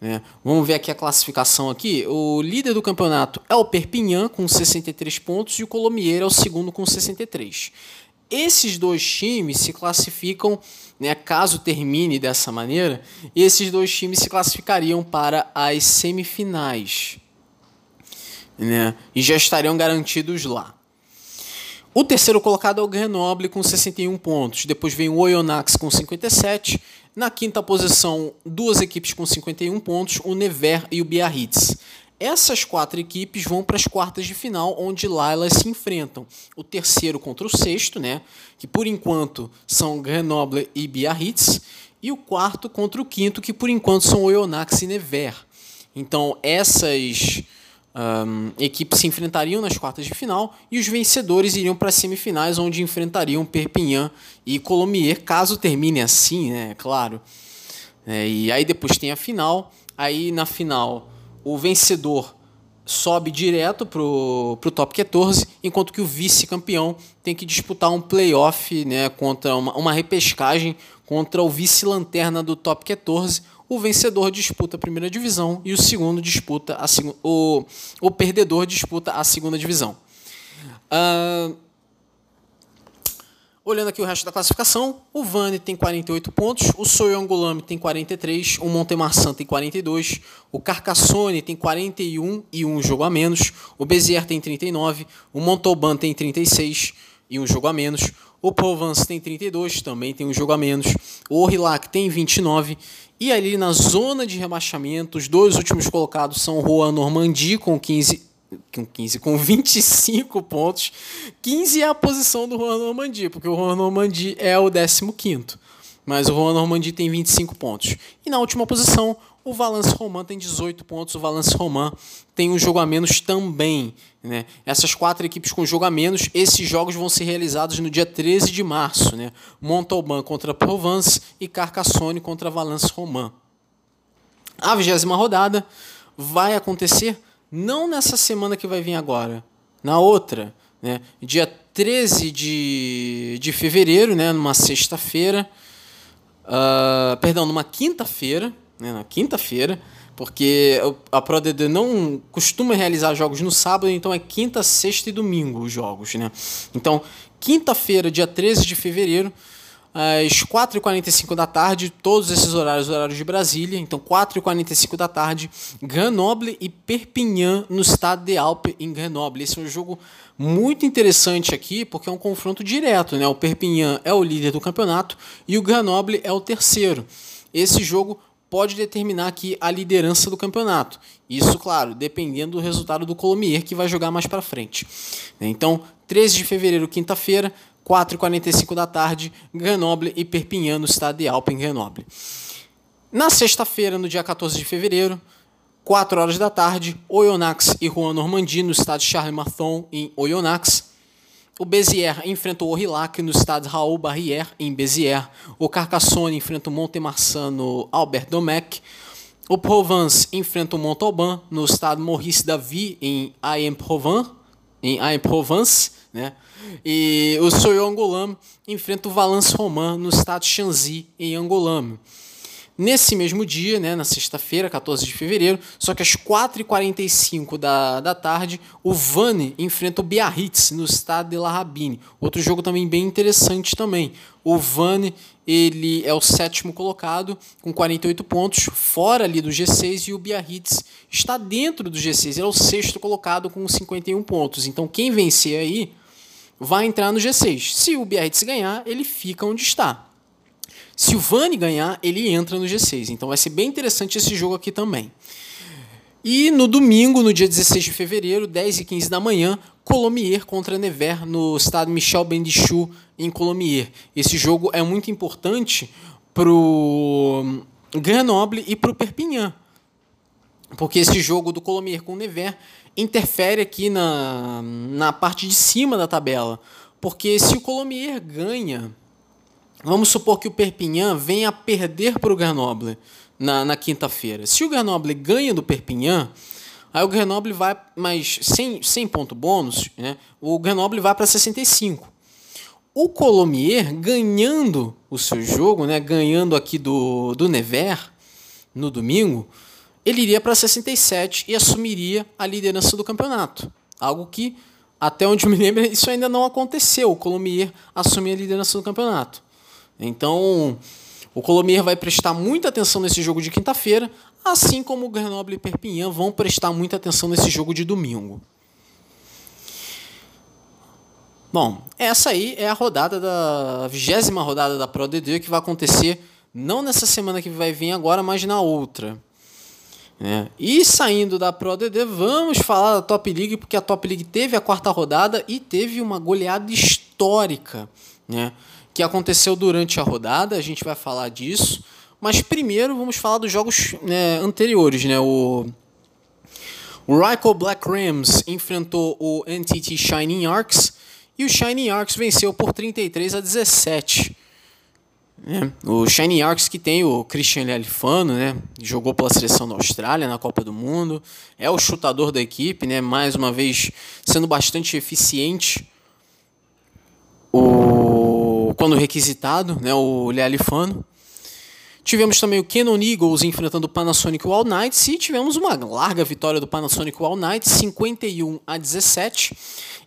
É, vamos ver aqui a classificação aqui. O líder do campeonato é o Perpignan com 63 pontos e o Colomier é o segundo com 63. Esses dois times se classificam, né, caso termine dessa maneira, esses dois times se classificariam para as semifinais. Né, e já estariam garantidos lá. O terceiro colocado é o Grenoble com 61 pontos. Depois vem o Oyonnax com 57. Na quinta posição, duas equipes com 51 pontos, o Nevers e o Biarritz. Essas quatro equipes vão para as quartas de final, onde lá elas se enfrentam. O terceiro contra o sexto, né? Que por enquanto são Grenoble e Biarritz. E o quarto contra o quinto, que por enquanto são Oyonnax e Nevers. Então essas um, equipes se enfrentariam nas quartas de final e os vencedores iriam para as semifinais, onde enfrentariam Perpignan e Colomiers, caso termine assim, né? Claro. É, e aí depois tem a final. Aí na final, o vencedor sobe direto pro, pro top 14, enquanto que o vice-campeão tem que disputar um playoff, né, contra uma, uma repescagem contra o vice-lanterna do top 14, o vencedor disputa a primeira divisão e o segundo disputa a o, o perdedor disputa a segunda divisão. Uh, olhando aqui o resto da classificação, o Vane tem 48 pontos, o Soyongulame tem 43, o Montemarçan tem 42, o Carcassonne tem 41 e um jogo a menos, o Bezier tem 39, o Montauban tem 36 e um jogo a menos, o Provence tem 32, também tem um jogo a menos. O Orillac tem 29 e ali na zona de rebaixamento, os dois últimos colocados são o Juan Normandie com 15, com 15, com 25 pontos. 15 é a posição do Juan Normandie, porque o Juan Normandie é o 15º. Mas o Juan Normandie tem 25 pontos. E na última posição, o Valence Roman tem 18 pontos, o Valence Roman tem um jogo a menos também. Né? Essas quatro equipes com jogo a menos, esses jogos vão ser realizados no dia 13 de março. Né? Montauban contra Provence e Carcassonne contra Valence Roman. A vigésima rodada vai acontecer não nessa semana que vai vir agora, na outra, né? Dia 13 de, de fevereiro, né? Numa sexta-feira, uh, perdão, numa quinta-feira, né? Na quinta-feira, porque a ProDD não costuma realizar jogos no sábado, então é quinta, sexta e domingo os jogos, né? Então, quinta-feira, dia 13 de fevereiro, às 4h45 da tarde, todos esses horários, horários de Brasília, então 4h45 da tarde, Grenoble e Perpignan no estado de Alpe em Grenoble. Esse é um jogo muito interessante aqui, porque é um confronto direto, né? O Perpignan é o líder do campeonato e o Grenoble é o terceiro. Esse jogo pode determinar aqui a liderança do campeonato. Isso, claro, dependendo do resultado do Colomier, que vai jogar mais para frente. Então, 13 de fevereiro, quinta-feira, 4h45 da tarde, Grenoble e Perpignan, no estado de Alpen, Grenoble. Na sexta-feira, no dia 14 de fevereiro, 4 horas da tarde, Oyonnax e Rouen Normandie, no estado de Charles-Marthon, em Oyonnax. O Béziers enfrenta o Aurillac no estado de Raoul Barrière, em Béziers. O Carcassonne enfrenta o Montemarçan no Albert Domecq. O Provence enfrenta o Montauban no estado Maurice Davy, em Aix-en-Provence. Em Aix-en-Provence, né? E o Soyo Angolame enfrenta o Valence Roman no estado de Shanxi, em Angolame. Nesse mesmo dia, né, na sexta-feira, 14 de fevereiro, só que às 4h45 da, da tarde, o Vane enfrenta o Biarritz no estado de La Rabine. Outro jogo também bem interessante também. O Vane ele é o sétimo colocado com 48 pontos, fora ali do G6, e o Biarritz está dentro do G6, ele é o sexto colocado com 51 pontos. Então quem vencer aí vai entrar no G6. Se o Biarritz ganhar, ele fica onde está. Se o Vani ganhar, ele entra no G6. Então vai ser bem interessante esse jogo aqui também. E no domingo, no dia 16 de fevereiro, 10 e 15 da manhã, Colomier contra Nevers no estado Michel Bendichou, em Colomier. Esse jogo é muito importante para o Grenoble e para o Perpignan. Porque esse jogo do Colomier com Nevers interfere aqui na, na parte de cima da tabela. Porque se o Colomier ganha, vamos supor que o Perpignan venha a perder para o Grenoble na, na quinta-feira. Se o Grenoble ganha do Perpignan, aí o Grenoble vai, mas sem, sem ponto bônus, né, o Grenoble vai para 65. O Colomier ganhando o seu jogo, né, ganhando aqui do, do Nevers no domingo, ele iria para 67 e assumiria a liderança do campeonato. Algo que, até onde me lembro, isso ainda não aconteceu. O Colomier assumir a liderança do campeonato. Então, o Colomier vai prestar muita atenção nesse jogo de quinta-feira, assim como o Grenoble e Perpignan vão prestar muita atenção nesse jogo de domingo. Bom, essa aí é a rodada da vigésima rodada da Pro DD que vai acontecer não nessa semana que vai vir agora, mas na outra. É. E saindo da Pro DD, vamos falar da Top League, porque a Top League teve a quarta rodada e teve uma goleada histórica, né? Que aconteceu durante a rodada, a gente vai falar disso. Mas primeiro vamos falar dos jogos né, anteriores, né? O, o Ryko Black Rams enfrentou o NTT Shining Arcs e o Shining Arcs venceu por 33 a 17. É, o Shiny Arcs que tem o Christian Alifano, né? Jogou pela seleção da Austrália na Copa do Mundo. É o chutador da equipe, né? Mais uma vez sendo bastante eficiente. O quando requisitado, né? O Lealifano. Tivemos também o Canon Eagles enfrentando o Panasonic All Knights e tivemos uma larga vitória do Panasonic All Knights, 51 a 17.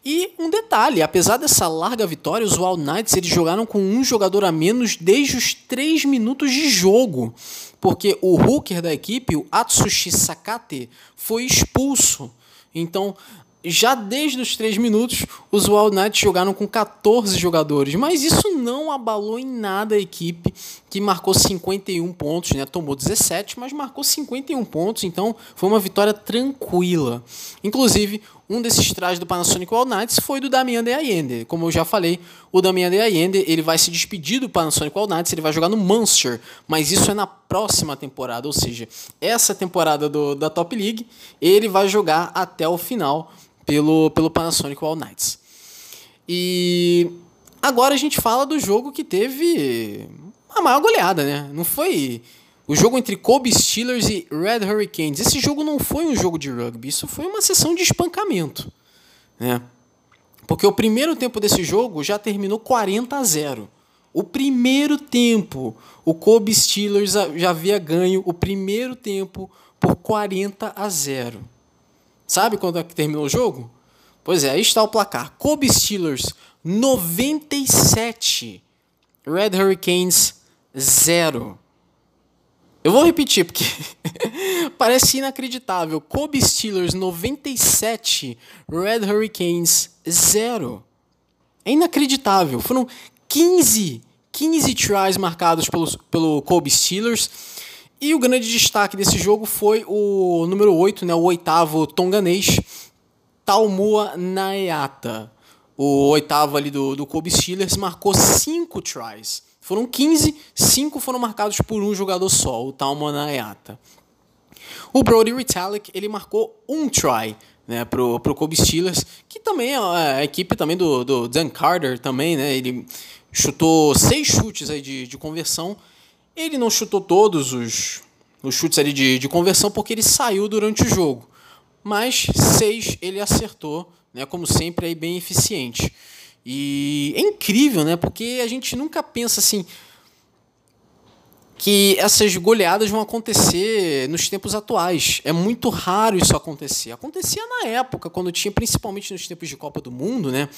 E um detalhe, apesar dessa larga vitória, os All Knights eles jogaram com um jogador a menos desde os 3 minutos de jogo, porque o hooker da equipe, o Atsushi Sakate, foi expulso. Então, já desde os 3 minutos, os Wild Knights jogaram com 14 jogadores, mas isso não abalou em nada a equipe, que marcou 51 pontos, né? Tomou 17, mas marcou 51 pontos, então foi uma vitória tranquila. Inclusive, um desses trajes do Panasonic Wild Knights foi do Damian de Allende. Como eu já falei, o Damian de Allende, ele vai se despedir do Panasonic Wild Knights, ele vai jogar no Munster, mas isso é na próxima temporada, ou seja, essa temporada do, da Top League, ele vai jogar até o final pelo, pelo Panasonic All Knights. E agora a gente fala do jogo que teve a maior goleada, né? Não foi O jogo entre Kobe Steelers e Red Hurricanes. Esse jogo não foi um jogo de rugby, isso foi uma sessão de espancamento. Né? Porque o primeiro tempo desse jogo já terminou 40 a 0. O primeiro tempo, o Kobe Steelers já havia ganho o primeiro tempo por 40 a 0. Sabe quando é que terminou o jogo? Pois é, aí está o placar. Kobe Steelers 97, Red Hurricanes 0. Eu vou repetir porque [LAUGHS] parece inacreditável. Kobe Steelers 97, Red Hurricanes 0. É inacreditável. Foram 15, 15 tries marcados pelo, pelo Kobe Steelers. E o grande destaque desse jogo foi o número 8, né, o oitavo tonganês, Talmua Naeata. O oitavo ali do, do Kobe Steelers marcou 5 tries. Foram 15, 5 foram marcados por um jogador só, o Talmua Naeata. O Brody Retallick, ele marcou um try né, pro, pro Kobe Steelers, que também é a equipe também do, do Dan Carter também, né, ele chutou seis chutes aí de, de conversão, ele não chutou todos os, os chutes ali de, de conversão porque ele saiu durante o jogo, mas seis ele acertou, né, como sempre, aí bem eficiente. E é incrível, né, porque a gente nunca pensa assim, que essas goleadas vão acontecer nos tempos atuais. É muito raro isso acontecer. Acontecia na época, quando tinha, principalmente nos tempos de Copa do Mundo, né?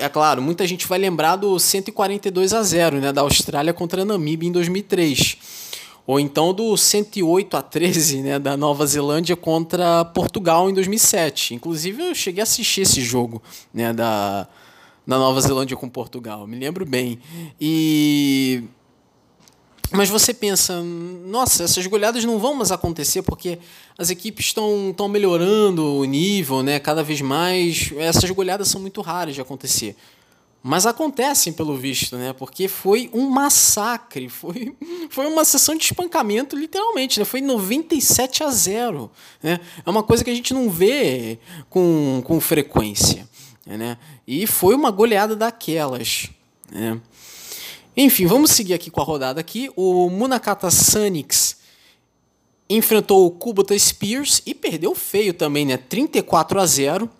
É claro, muita gente vai lembrar do 142 a 0, né, da Austrália contra a Namíbia em 2003. Ou então do 108 a 13, né, da Nova Zelândia contra Portugal em 2007. Inclusive eu cheguei a assistir esse jogo, né, da da Nova Zelândia com Portugal, me lembro bem. E mas você pensa, nossa, essas goleadas não vão mais acontecer porque as equipes estão, estão melhorando o nível, né? Cada vez mais. Essas goleadas são muito raras de acontecer. Mas acontecem, pelo visto, né? Porque foi um massacre, [LAUGHS] foi, foi uma sessão de espancamento, literalmente, né? Foi 97 a 0. Né? É uma coisa que a gente não vê com, com frequência. Né? E foi uma goleada daquelas. Né? Enfim, vamos seguir aqui com a rodada aqui. O Munakata Sanix enfrentou o Kubota Spears e perdeu feio também, né? 34 a 0.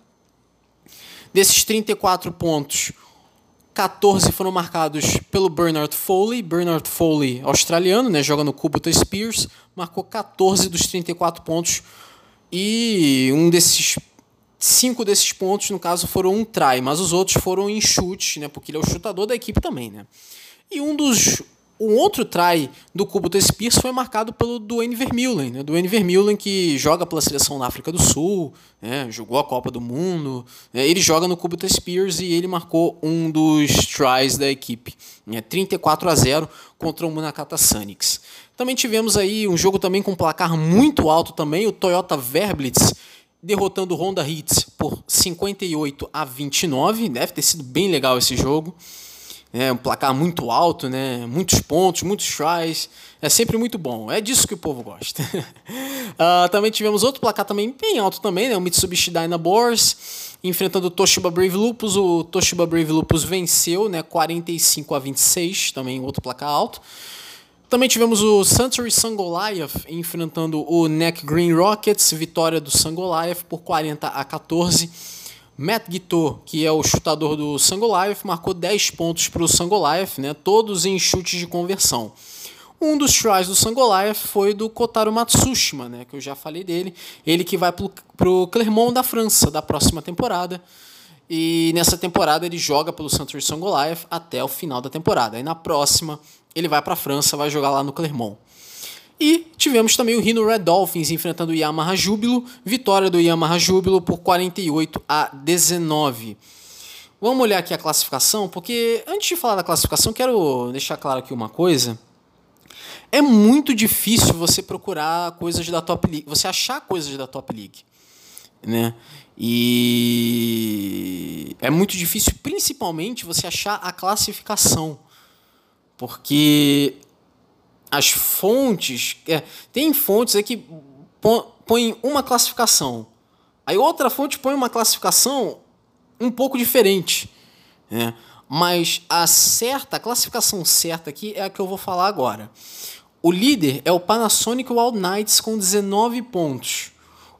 Desses 34 pontos, 14 foram marcados pelo Bernard Foley. Bernard Foley, australiano, né? Joga no Kubota Spears, marcou 14 dos 34 pontos. E um desses cinco desses pontos, no caso, foram um try, mas os outros foram em chute, né? Porque ele é o chutador da equipe também, né? E um dos um outro try do Kubuto Spears foi marcado pelo Duane Vermeulen, né? Duane Vermeulen que joga pela seleção da África do Sul, né? jogou a Copa do Mundo. Né? Ele joga no Kubuto Spears e ele marcou um dos tries da equipe, né? 34 a 0 contra o Munakata Sanix. Também tivemos aí um jogo também com placar muito alto também, o Toyota Verblitz derrotando o Honda Hits por 58 a 29. Deve ter sido bem legal esse jogo. É um placar muito alto, né? Muitos pontos, muitos tries. É sempre muito bom. É disso que o povo gosta. uh, [LAUGHS] também tivemos outro placar também bem alto também, né? O Mitsubishi Dynaboars enfrentando o Toshiba Brave Lupus. O Toshiba Brave Lupus venceu, né? 45 a 26, também outro placar alto. Também tivemos o Suntory Sangoliath enfrentando o Neck Green Rockets, vitória do Sangoliath por 40 a 14. Matt Guitor, que é o chutador do Sangoliath, marcou 10 pontos para o Sangoliath, né, todos em chutes de conversão. Um dos tries do Sangoliath foi do Kotaro Matsushima, né, que eu já falei dele. Ele que vai para o Clermont da França da próxima temporada. E nessa temporada ele joga pelo Suntory Sangoliath até o final da temporada. E na próxima ele vai para a França, vai jogar lá no Clermont. E tivemos também o Rhino Red Dolphins enfrentando o Yamaha Júbilo, vitória do Yamaha Júbilo por 48 a 19. Vamos olhar aqui a classificação, porque antes de falar da classificação, quero deixar claro aqui uma coisa. É muito difícil você procurar coisas da Top League, você achar coisas da Top League, né? E é muito difícil, principalmente, você achar a classificação, porque as fontes. É, tem fontes aí que põem uma classificação. Aí outra fonte põe uma classificação um pouco diferente. Né? Mas a certa, a classificação certa aqui é a que eu vou falar agora. o líder é o Panasonic Wild Knights com 19 pontos.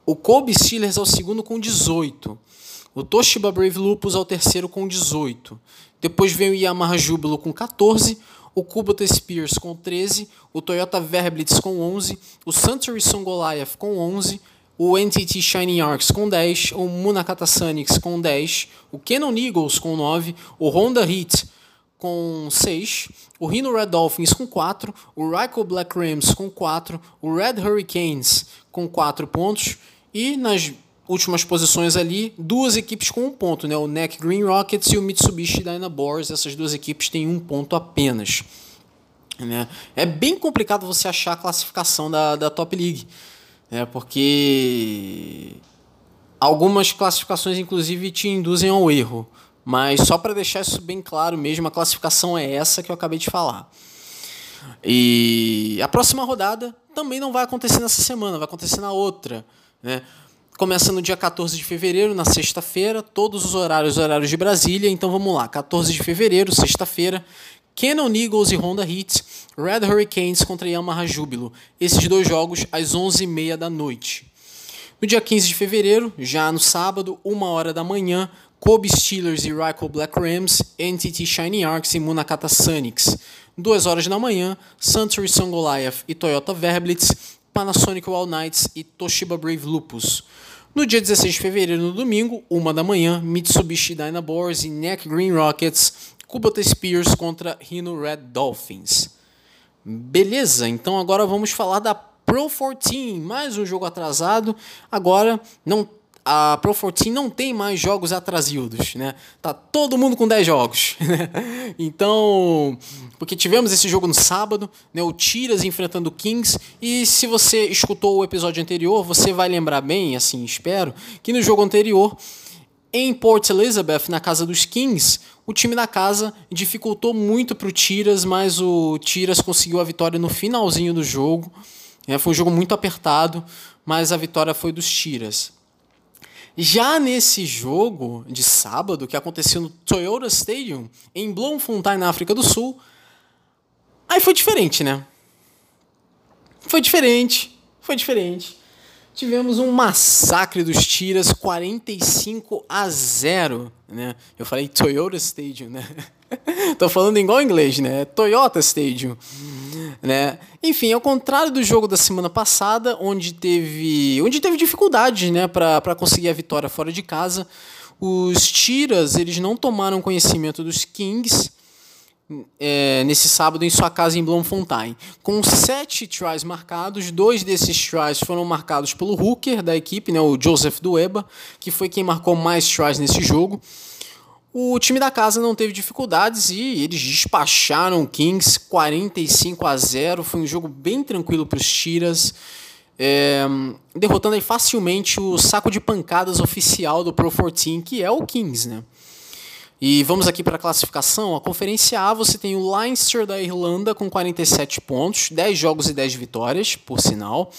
O Kobe Steelers é o segundo com 18. O Toshiba Brave Lupus é o terceiro com 18. Depois vem o Yamaha Júbilo com 14. O Kubota Spears com 13. O Toyota Verblitz com 11. O Suntory Sun Goliath com 11 o NTT Shining Arcs com 10, o Munakata Sunix com 10, o Canon Eagles com 9, o Honda Heat com 6, o Rhino Red Dolphins com 4, o Ryko Black Rams com 4, o Red Hurricanes com 4 pontos e nas últimas posições ali, duas equipes com um ponto, né? o NEC Green Rockets e o Mitsubishi Dynaboars, essas duas equipes têm um ponto apenas. Né? É bem complicado você achar a classificação da, da Top League é porque algumas classificações, inclusive, te induzem ao erro. Mas só para deixar isso bem claro mesmo, a classificação é essa que eu acabei de falar. E a próxima rodada também não vai acontecer nessa semana, vai acontecer na outra. Né? Começa no dia 14 de fevereiro, na sexta-feira, todos os horários, horários de Brasília. Então vamos lá, 14 de fevereiro, sexta-feira, Canon Eagles e Honda Heat, Red Hurricanes contra Yamaha Júbilo. Esses dois jogos às 11h30 da noite. No dia 15 de fevereiro, já no sábado, 1 hora da manhã, Kobe Steelers e Ryko Black Rams, NTT Shiny Arcs e Munakata Sunix. 2 horas da manhã, Suntory Sun Goliath e Toyota Verblitz, Panasonic Wild Knights e Toshiba Brave Lupus. No dia 16 de fevereiro, no domingo, 1 da manhã, Mitsubishi Dynaboars e NEC Green Rockets Kubota Spears contra Rhino Red Dolphins. Beleza, então agora vamos falar da Pro 14, mais um jogo atrasado. Agora não a Pro 14 não tem mais jogos atrasados, né? Tá todo mundo com 10 jogos. [LAUGHS] Né? então, porque tivemos esse jogo no sábado, né? O Tiras enfrentando o Kings e se você escutou o episódio anterior, você vai lembrar bem, assim, espero, que no jogo anterior em Port Elizabeth, na casa dos Kings, o time da casa dificultou muito para o Tiras, mas o Tiras conseguiu a vitória no finalzinho do jogo. É, foi um jogo muito apertado, mas a vitória foi dos Tiras. Já nesse jogo de sábado, que aconteceu no Toyota Stadium, em Bloemfontein, na África do Sul, aí foi diferente, né? Foi diferente, foi diferente. Tivemos um massacre dos tiras 45 a 0, né? Eu falei Toyota Stadium, né? [LAUGHS] Tô falando igual inglês, né? Toyota Stadium, né? Enfim, ao contrário do jogo da semana passada, onde teve, onde teve dificuldade, né, para conseguir a vitória fora de casa, os tiras, eles não tomaram conhecimento dos Kings é, nesse sábado em sua casa em Bloemfontein. Com sete tries marcados, dois desses tries foram marcados pelo hooker da equipe, né, o Joseph Dueba, que foi quem marcou mais tries nesse jogo. O time da casa não teve dificuldades e eles despacharam o Kings 45 a 0. Foi um jogo bem tranquilo para os Tiras, é, derrotando aí facilmente o saco de pancadas oficial do Pro 14, que é o Kings, né? E vamos aqui para a classificação. A Conferência A você tem o Leinster da Irlanda com 47 pontos, 10 jogos e 10 vitórias, por sinal.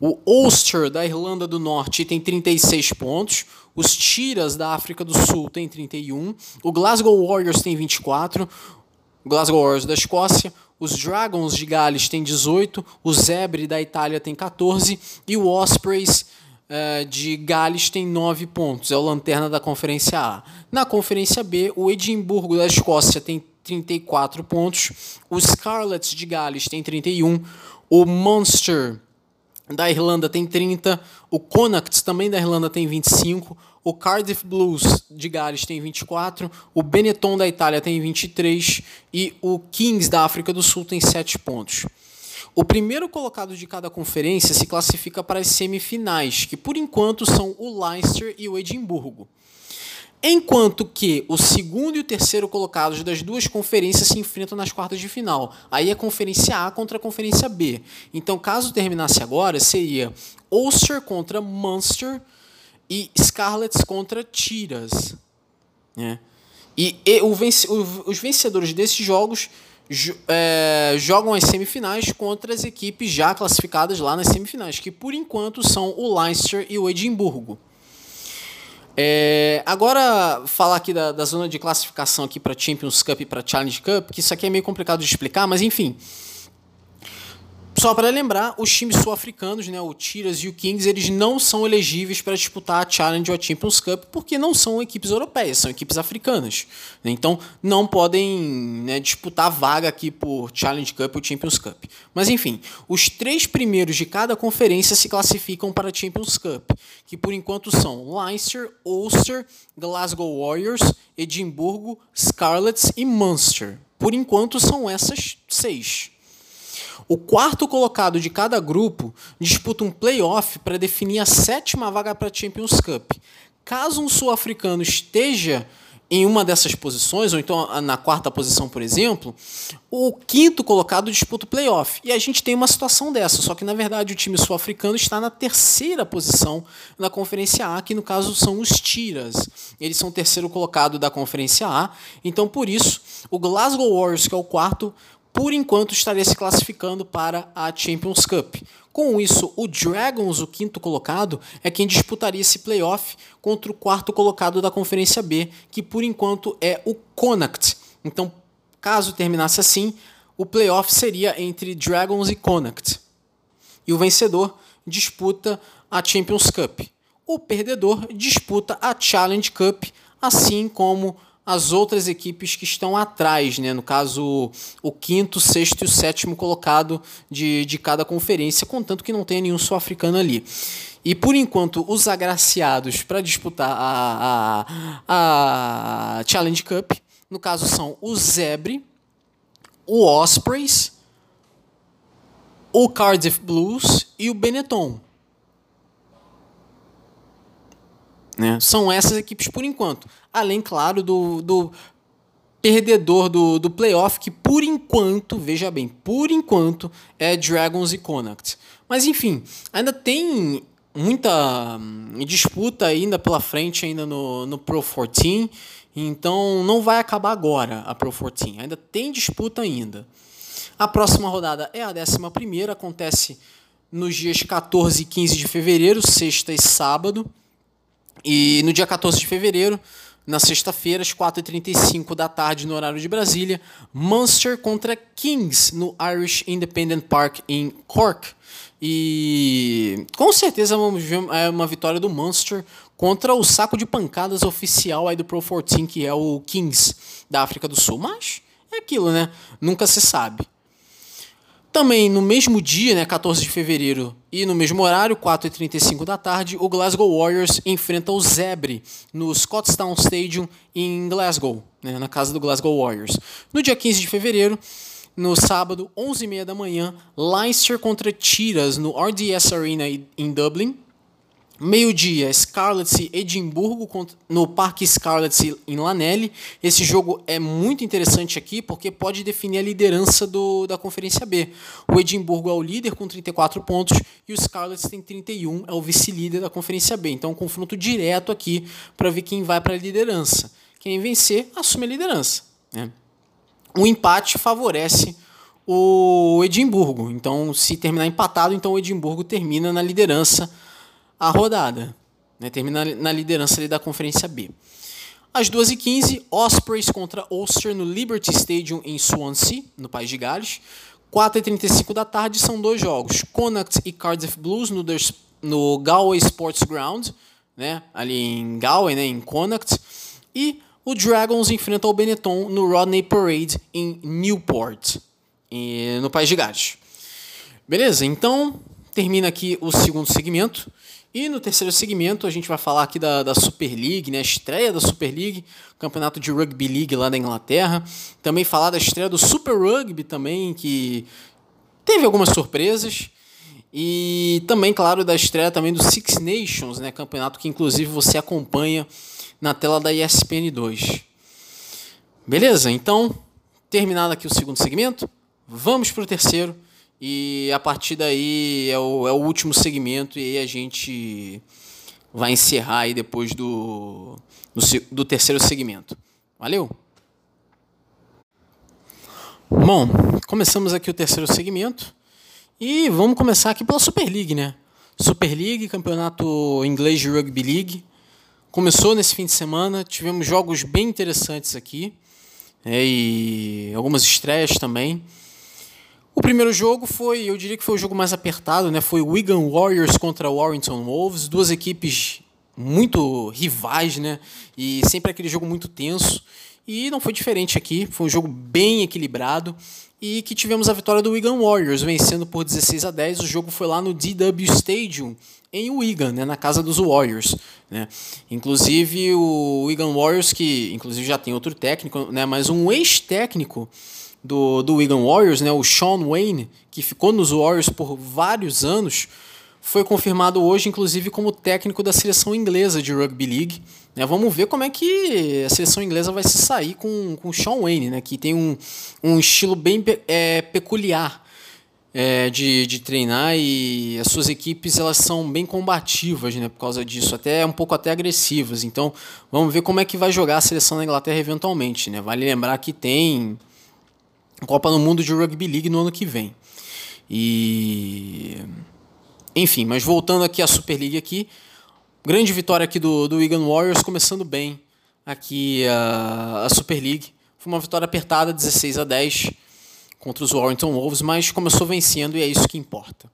O Ulster da Irlanda do Norte tem 36 pontos. Os Tiras da África do Sul tem 31. O Glasgow Warriors tem 24. O Glasgow Warriors da Escócia. Os Dragons de Gales tem 18. O Zebre da Itália tem 14. E o Ospreys uh, de Gales tem 9 pontos, é o lanterna da Conferência A. Na Conferência B, o Edimburgo da Escócia tem 34 pontos, o Scarlets de Gales tem 31, o Munster da Irlanda tem 30, o Connacht também da Irlanda tem 25, o Cardiff Blues de Gales tem 24, o Benetton da Itália tem 23 e o Kings da África do Sul tem 7 pontos. O primeiro colocado de cada conferência se classifica para as semifinais, que por enquanto são o Leicester e o Edimburgo. Enquanto que o segundo e o terceiro colocados das duas conferências se enfrentam nas quartas de final. Aí é Conferência A contra a Conferência B. Então, caso terminasse agora, seria Ulster contra Munster e Scarlets contra Tiras. Né? E, e o, os vencedores desses jogos é, jogam as semifinais contra as equipes já classificadas lá nas semifinais, que por enquanto são o Leicester e o Edimburgo. É, agora, falar aqui da, da, zona de classificação aqui para Champions Cup e para Challenge Cup, que isso aqui é meio complicado de explicar, mas enfim. Só para lembrar, os times sul-africanos, né, o Tiras e o Kings, eles não são elegíveis para disputar a Challenge ou a Champions Cup porque não são equipes europeias, são equipes africanas. Né? Então não podem né, disputar vaga aqui por Challenge Cup ou Champions Cup. Mas enfim, os três primeiros de cada conferência se classificam para a Champions Cup, que por enquanto são Leinster, Ulster, Glasgow Warriors, Edimburgo, Scarlets e Munster. Por enquanto são essas seis. O quarto colocado de cada grupo disputa um playoff para definir a sétima vaga para a Champions Cup. Caso um sul-africano esteja em uma dessas posições, ou então na quarta posição, por exemplo, o quinto colocado disputa o playoff. E a gente tem uma situação dessa, só que na verdade o time sul-africano está na terceira posição na Conferência A, que no caso são os Tiras. Eles são o terceiro colocado da Conferência A, então por isso o Glasgow Warriors, que é o quarto, por enquanto estaria se classificando para a Champions Cup. Com isso, o Dragons, o quinto colocado, é quem disputaria esse playoff contra o quarto colocado da Conferência B, que por enquanto é o Connacht. Então, caso terminasse assim, o playoff seria entre Dragons e Connacht. E o vencedor disputa a Champions Cup. O perdedor disputa a Challenge Cup, assim como as outras equipes que estão atrás, né? no caso, o quinto, sexto e o sétimo colocado de, de cada conferência, contanto que não tenha nenhum sul-africano ali. E por enquanto, os agraciados para disputar a, a, a Challenge Cup, no caso, são o Zebre, o Ospreys, o Cardiff Blues e o Benetton. Né? São essas equipes por enquanto. Além, claro, do, do perdedor do, do playoff, que por enquanto, veja bem, por enquanto é Dragons e Connacht. Mas enfim, ainda tem muita hum, disputa ainda pela frente ainda no, no Pro 14, então não vai acabar agora a Pro 14, ainda tem disputa ainda. A próxima rodada é a 11 primeira, acontece nos dias 14 e 15 de fevereiro, sexta e sábado. E no dia 14 de fevereiro, na sexta-feira, às 4h35 da tarde, no horário de Brasília, Munster contra Kings, no Irish Independent Park em Cork. E com certeza vamos ver é uma vitória do Munster contra o saco de pancadas oficial aí do Pro 14, que é o Kings da África do Sul. Mas é aquilo, né? Nunca se sabe. Também no mesmo dia, né, 14 de fevereiro, e no mesmo horário, 4h35 da tarde, o Glasgow Warriors enfrenta o Zebre no Scotstown Stadium em Glasgow, né, na casa do Glasgow Warriors. No dia 15 de fevereiro, no sábado, 11h30 da manhã, Leinster contra Tiras no RDS Arena em Dublin. Meio-dia, Scarlets e Edimburgo no Parque Scarlets em Lanelli. Esse jogo é muito interessante aqui porque pode definir a liderança do, da Conferência B. O Edimburgo é o líder com 34 pontos e o Scarlets tem 31, é o vice-líder da Conferência B. Então, um confronto direto aqui para ver quem vai para a liderança. Quem vencer assume a liderança. Né? O empate favorece o Edimburgo. Então, se terminar empatado, então o Edimburgo termina na liderança a rodada. Né? Termina na liderança da Conferência B. Às 2h15, Ospreys contra Ulster no Liberty Stadium em Swansea, no País de Gales. 4h35 da tarde são dois jogos. Connacht e Cardiff Blues no, no Galway Sports Ground, né? ali em Galway, né? em Connacht. E o Dragons enfrenta o Benetton no Rodney Parade em Newport, no País de Gales. Beleza? Então, termina aqui o segundo segmento. E no terceiro segmento a gente vai falar aqui da, da Super League, né? a estreia da Super League, campeonato de Rugby League lá da Inglaterra. Também falar da estreia do Super Rugby também, que teve algumas surpresas. E também, claro, da estreia também do Six Nations, né? campeonato que inclusive você acompanha na tela da ESPN 2. Beleza? Então, terminado aqui o segundo segmento, vamos para o terceiro. E a partir daí é o, é o último segmento e aí a gente vai encerrar aí depois do, do, do terceiro segmento. Valeu? Bom, começamos aqui o terceiro segmento e vamos começar aqui pela Super League, né? Super League, campeonato inglês de Rugby League. Começou nesse fim de semana, tivemos jogos bem interessantes aqui é, e algumas estreias também. O primeiro jogo foi, eu diria que foi o jogo mais apertado, né? Foi Wigan Warriors contra Warrington Wolves, duas equipes muito rivais, né? E sempre aquele jogo muito tenso. E não foi diferente aqui, foi um jogo bem equilibrado e que tivemos a vitória do Wigan Warriors, vencendo por 16 a 10. O jogo foi lá no DW Stadium, em Wigan, né, na casa dos Warriors. Né? Inclusive o Wigan Warriors, que inclusive já tem outro técnico, né, mas um ex-técnico do, do Wigan Warriors, né, o Sean Wayne, que ficou nos Warriors por vários anos, foi confirmado hoje, inclusive, como técnico da seleção inglesa de Rugby League. Né? Vamos ver como é que a seleção inglesa vai se sair com, com o Sean Wayne, né? que tem um, um estilo bem é, peculiar é, de, de treinar e as suas equipes elas são bem combativas né? por causa disso, até um pouco até agressivas. Então vamos ver como é que vai jogar a seleção da Inglaterra eventualmente. Né? Vale lembrar que tem Copa no Mundo de Rugby League no ano que vem. E enfim, mas voltando aqui à Super League aqui, grande vitória aqui do, do Wigan Warriors, começando bem aqui a, a Super League. Foi uma vitória apertada, 16 a 10 contra os Warrington Wolves, mas começou vencendo e é isso que importa.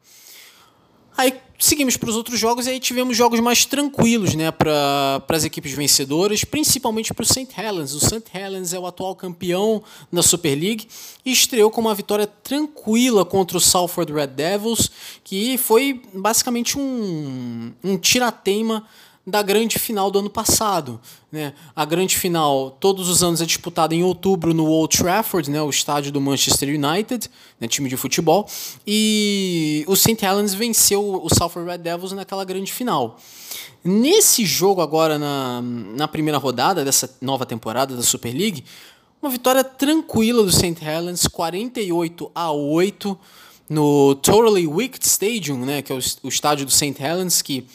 Aí seguimos para os outros jogos e aí tivemos jogos mais tranquilos né, para as equipes vencedoras, principalmente para o St. Helens. O St. Helens é o atual campeão da Super League e estreou com uma vitória tranquila contra o Salford Red Devils, que foi basicamente um, um tirateima da grande final do ano passado. Né? A grande final, todos os anos, é disputada em outubro no Old Trafford, né? o estádio do Manchester United, né? time de futebol, e o St. Helens venceu o Salford Red Devils naquela grande final. Nesse jogo agora, na, na primeira rodada dessa nova temporada da Super League, uma vitória tranquila do St. Helens, 48 a 8 no Totally Wicked Stadium, né, que é o, o estádio do St. Helens, que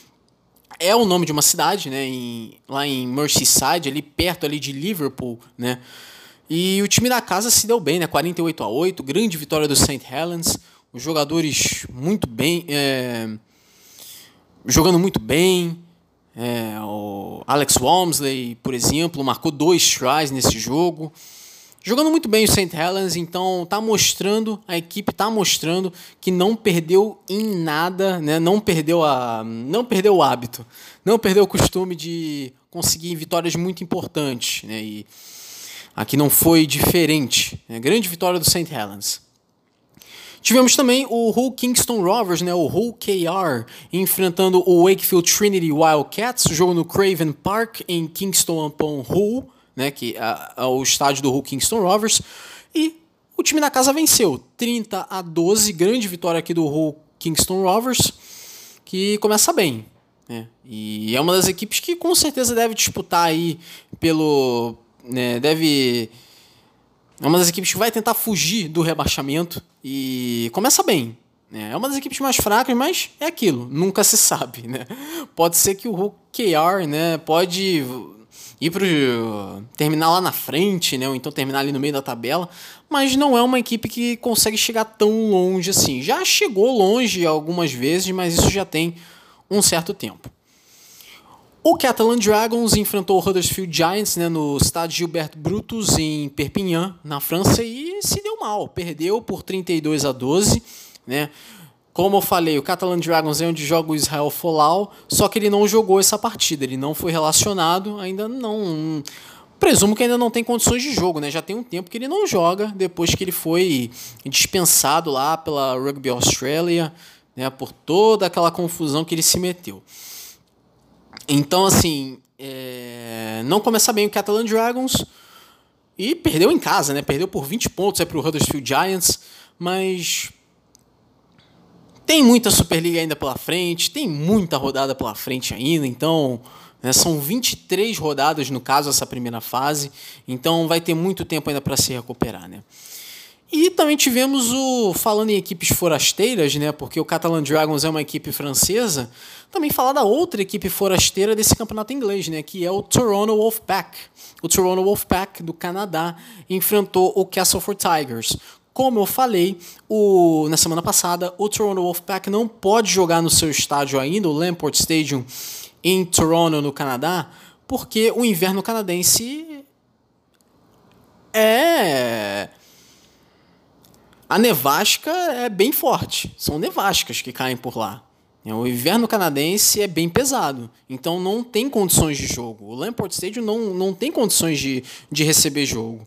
é o nome de uma cidade, né, em, lá em Merseyside, ali perto ali de Liverpool, né? E o time da casa se deu bem, né? 48 a 8, grande vitória do St. Helens, os jogadores muito bem, é, jogando muito bem. É, o Alex Walmsley, por exemplo, marcou dois tries nesse jogo. Jogando muito bem o St. Helens, então tá mostrando, a equipe tá mostrando que não perdeu em nada, né? Não perdeu a não perdeu o hábito, não perdeu o costume de conseguir vitórias muito importantes, né? E aqui não foi diferente. Né? Grande vitória do St. Helens. Tivemos também o Hull Kingston Rovers, né, o Hull KR, enfrentando o Wakefield Trinity Wildcats, jogo no Craven Park em Kingston upon Hull né, que o estádio do Hull Kingston Rovers, e o time da casa venceu 30 a 12, grande vitória aqui do Hull Kingston Rovers, que começa bem. Né? E é uma das equipes que com certeza deve disputar aí pelo. Né, deve. É uma das equipes que vai tentar fugir do rebaixamento e começa bem. Né? É uma das equipes mais fracas, mas é aquilo, nunca se sabe. Né? Pode ser que o Hulk KR né, pode ir para terminar lá na frente, né? Ou então terminar ali no meio da tabela, mas não é uma equipe que consegue chegar tão longe assim. Já chegou longe algumas vezes, mas isso já tem um certo tempo. O Catalan Dragons enfrentou o Huddersfield Giants né, no estádio Gilbert Brutus em Perpignan, na França, e se deu mal. Perdeu por 32 a 12. Né? Como eu falei, o Catalan Dragons é onde joga o Israel Folau, só que ele não jogou essa partida, ele não foi relacionado, ainda não. Presumo que ainda não tem condições de jogo, né? Já tem um tempo que ele não joga, depois que ele foi dispensado lá pela Rugby Australia, né? Por toda aquela confusão que ele se meteu. Então, assim, é... não começa bem o Catalan Dragons e perdeu em casa, né? Perdeu por 20 pontos é para o Huddersfield Giants, mas tem muita Superliga ainda pela frente, tem muita rodada pela frente ainda, então né, são 23 rodadas no caso essa primeira fase, então vai ter muito tempo ainda para se recuperar, né? E também tivemos o falando em equipes forasteiras, né? Porque o Catalan Dragons é uma equipe francesa. Também falar da outra equipe forasteira desse campeonato inglês, né? Que é o Toronto Wolfpack. O Toronto Wolfpack do Canadá enfrentou o Castleford Tigers. Como eu falei o, na semana passada, o Toronto Wolfpack não pode jogar no seu estádio ainda, o Lamport Stadium, em Toronto, no Canadá, porque o inverno canadense é. a nevasca é bem forte. São nevascas que caem por lá. O inverno canadense é bem pesado, então não tem condições de jogo. O Lamport Stadium não, não tem condições de, de receber jogo.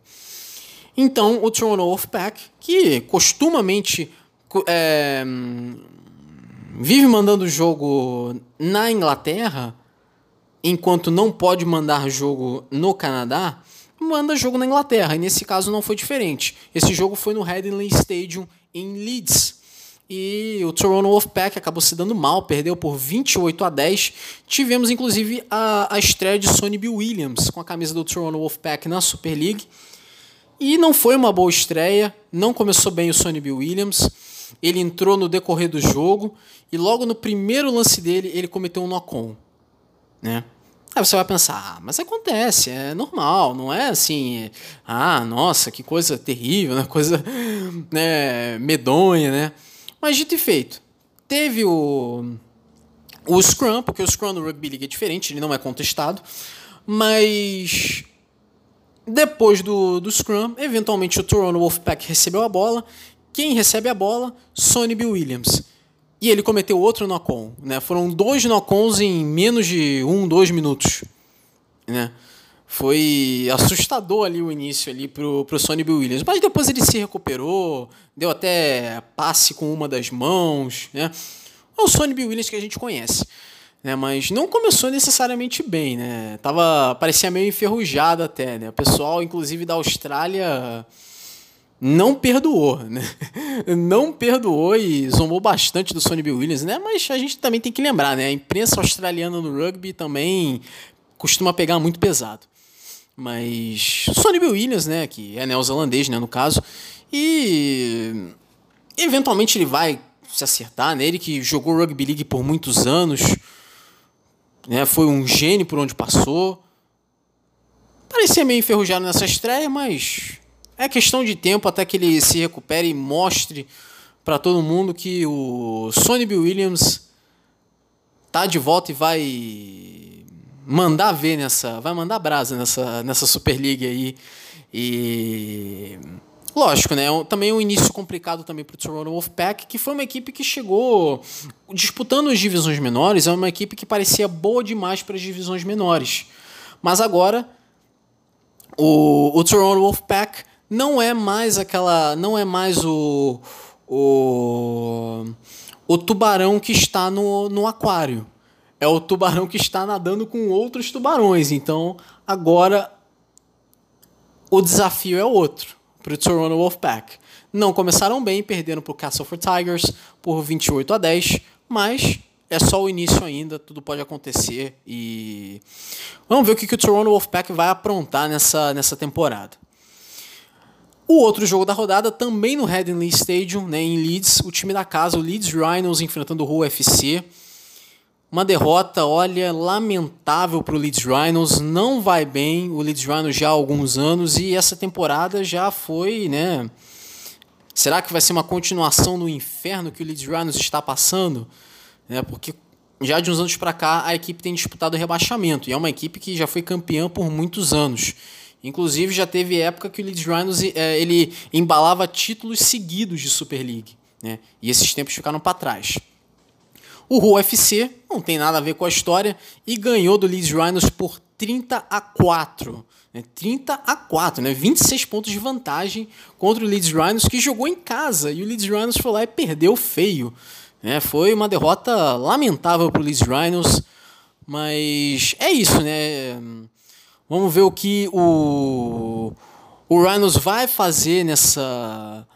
Então, o Toronto Wolfpack, que costumamente é, vive mandando jogo na Inglaterra, enquanto não pode mandar jogo no Canadá, manda jogo na Inglaterra. E nesse caso não foi diferente. Esse jogo foi no Headingley Stadium em Leeds. E o Toronto Wolfpack acabou se dando mal, perdeu por 28 a 10. Tivemos inclusive a, a estreia de Sonny Bill Williams com a camisa do Toronto Wolfpack na Super League. E não foi uma boa estreia, não começou bem o Sonny Bill Williams. Ele entrou no decorrer do jogo e logo no primeiro lance dele ele cometeu um knock-on. Né? Aí você vai pensar, ah, mas acontece, é normal, não é assim, ah, nossa, que coisa terrível, né? [LAUGHS] coisa né, medonha, né? Mas dito e feito, teve o, o Scrum, porque o Scrum no Rugby League é diferente, ele não é contestado, mas depois do, do Scrum, eventualmente o Toronto Wolfpack recebeu a bola, quem recebe a bola? Sonny Bill Williams. E ele cometeu outro knock-on, né? Foram dois knock-ons em menos de um, dois minutos, né? Foi assustador ali o início ali pro, pro Sonny Bill Williams. Mas depois ele se recuperou, deu até passe com uma das mãos, né? É o Sonny Bill Williams que a gente conhece. Né, mas não começou necessariamente bem, né? Tava, parecia meio enferrujado até, né? O pessoal, inclusive da Austrália, não perdoou, né? [LAUGHS] Não perdoou e zombou bastante do Sonny Bill Williams, né? Mas a gente também tem que lembrar, né? A imprensa australiana no rugby também costuma pegar muito pesado. Mas Sonny Bill Williams, né, que é neozelandês, né, no caso, e eventualmente ele vai se acertar, né? Ele que jogou rugby league por muitos anos, né, foi um gênio por onde passou. Parecia meio enferrujado nessa estreia, mas é questão de tempo até que ele se recupere e mostre para todo mundo que o Sonny Bill Williams tá de volta e vai mandar ver nessa. Vai mandar brasa nessa, nessa Super League aí. E. Lógico, né? Também um início complicado também para o Toronto Wolfpack, que foi uma equipe que chegou disputando as divisões menores, é uma equipe que parecia boa demais para as divisões menores. Mas agora o, o Toronto Wolfpack não é mais aquela, não é mais o o, o tubarão que está no, no aquário é o tubarão que está nadando com outros tubarões. Então, agora o desafio é outro para o Toronto Wolfpack. Não começaram bem, perderam para o Castleford Tigers por 28 a 10, mas é só o início ainda, tudo pode acontecer e vamos ver o que, que o Toronto Wolfpack vai aprontar nessa, nessa temporada. O outro jogo da rodada, também no Headingley Stadium, né, em Leeds, o time da casa, o Leeds Rhinos, enfrentando o Hull FC. Uma derrota, olha, lamentável para o Leeds Rhinos. Não vai bem o Leeds Rhinos já há alguns anos e essa temporada já foi, né? Será que vai ser uma continuação do inferno que o Leeds Rhinos está passando? É, porque já de uns anos para cá a equipe tem disputado rebaixamento e é uma equipe que já foi campeã por muitos anos. Inclusive já teve época que o Leeds Rhinos é, ele embalava títulos seguidos de Super League, né? E esses tempos ficaram para trás. O UFC não tem nada a ver com a história e ganhou do Leeds Rhinos por 30 a 4. Né? 30 a 4, né? 26 pontos de vantagem contra o Leeds Rhinos que jogou em casa e o Leeds Rhinos foi lá e perdeu feio. Né? Foi uma derrota lamentável para o Leeds Rhinos, mas é isso, né? Vamos ver o que o, o Rhinos vai fazer nessa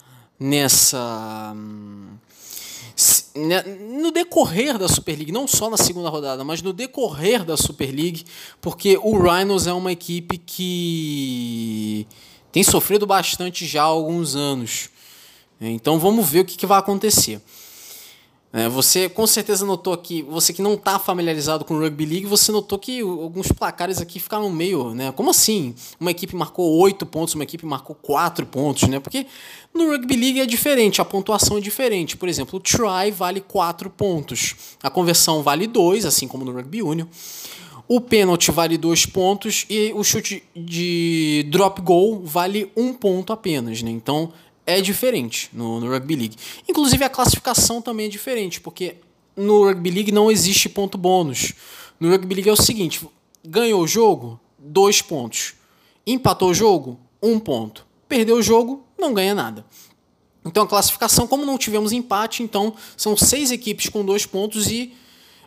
nessa né, no decorrer da Super League, não só na segunda rodada, mas no decorrer da Super League, porque o Rhinos é uma equipe que tem sofrido bastante já há alguns anos. Então vamos ver o que, que vai acontecer. É, você com certeza notou aqui, você que não está familiarizado com o Rugby League, você notou que alguns placares aqui ficaram meio, né? Como assim? Uma equipe marcou 8 pontos, uma equipe marcou 4 pontos, né? Porque no Rugby League é diferente, a pontuação é diferente. Por exemplo, o try vale 4 pontos, a conversão vale 2, assim como no Rugby Union. O pênalti vale 2 pontos e o chute de drop goal vale 1 um ponto apenas, né? Então é diferente no, no Rugby League. Inclusive a classificação também é diferente, porque no Rugby League não existe ponto bônus. No Rugby League é o seguinte: ganhou o jogo, dois pontos. Empatou o jogo, um ponto. Perdeu o jogo, não ganha nada. Então a classificação, como não tivemos empate, então são seis equipes com dois pontos e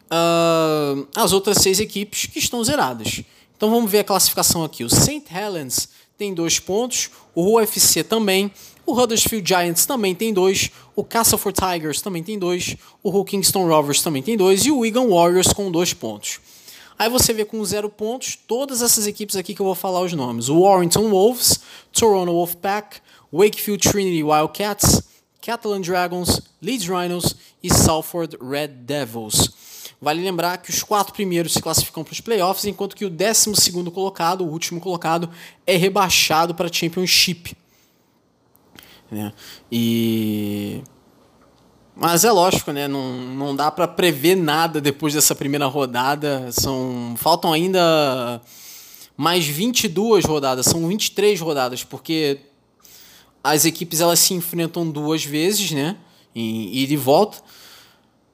uh, as outras seis equipes que estão zeradas. Então vamos ver a classificação aqui. O St. Helens tem dois pontos, o UFC também, o Huddersfield Giants também tem dois, o Castleford Tigers também tem dois, o Kingston Rovers também tem dois e o Wigan Warriors com dois pontos. Aí você vê com zero pontos todas essas equipes aqui que eu vou falar os nomes: o Warrington Wolves, Toronto Wolfpack, Wakefield Trinity Wildcats, Catalan Dragons, Leeds Rhinos e Salford Red Devils. Vale lembrar que os quatro primeiros se classificam para os playoffs, enquanto que o décimo segundo colocado, o último colocado, é rebaixado para a Championship. Né? E mas é lógico, né? Não, não dá para prever nada depois dessa primeira rodada. São faltam ainda mais 22 rodadas, são 23 rodadas, porque as equipes elas se enfrentam duas vezes, né? Em ida e volta.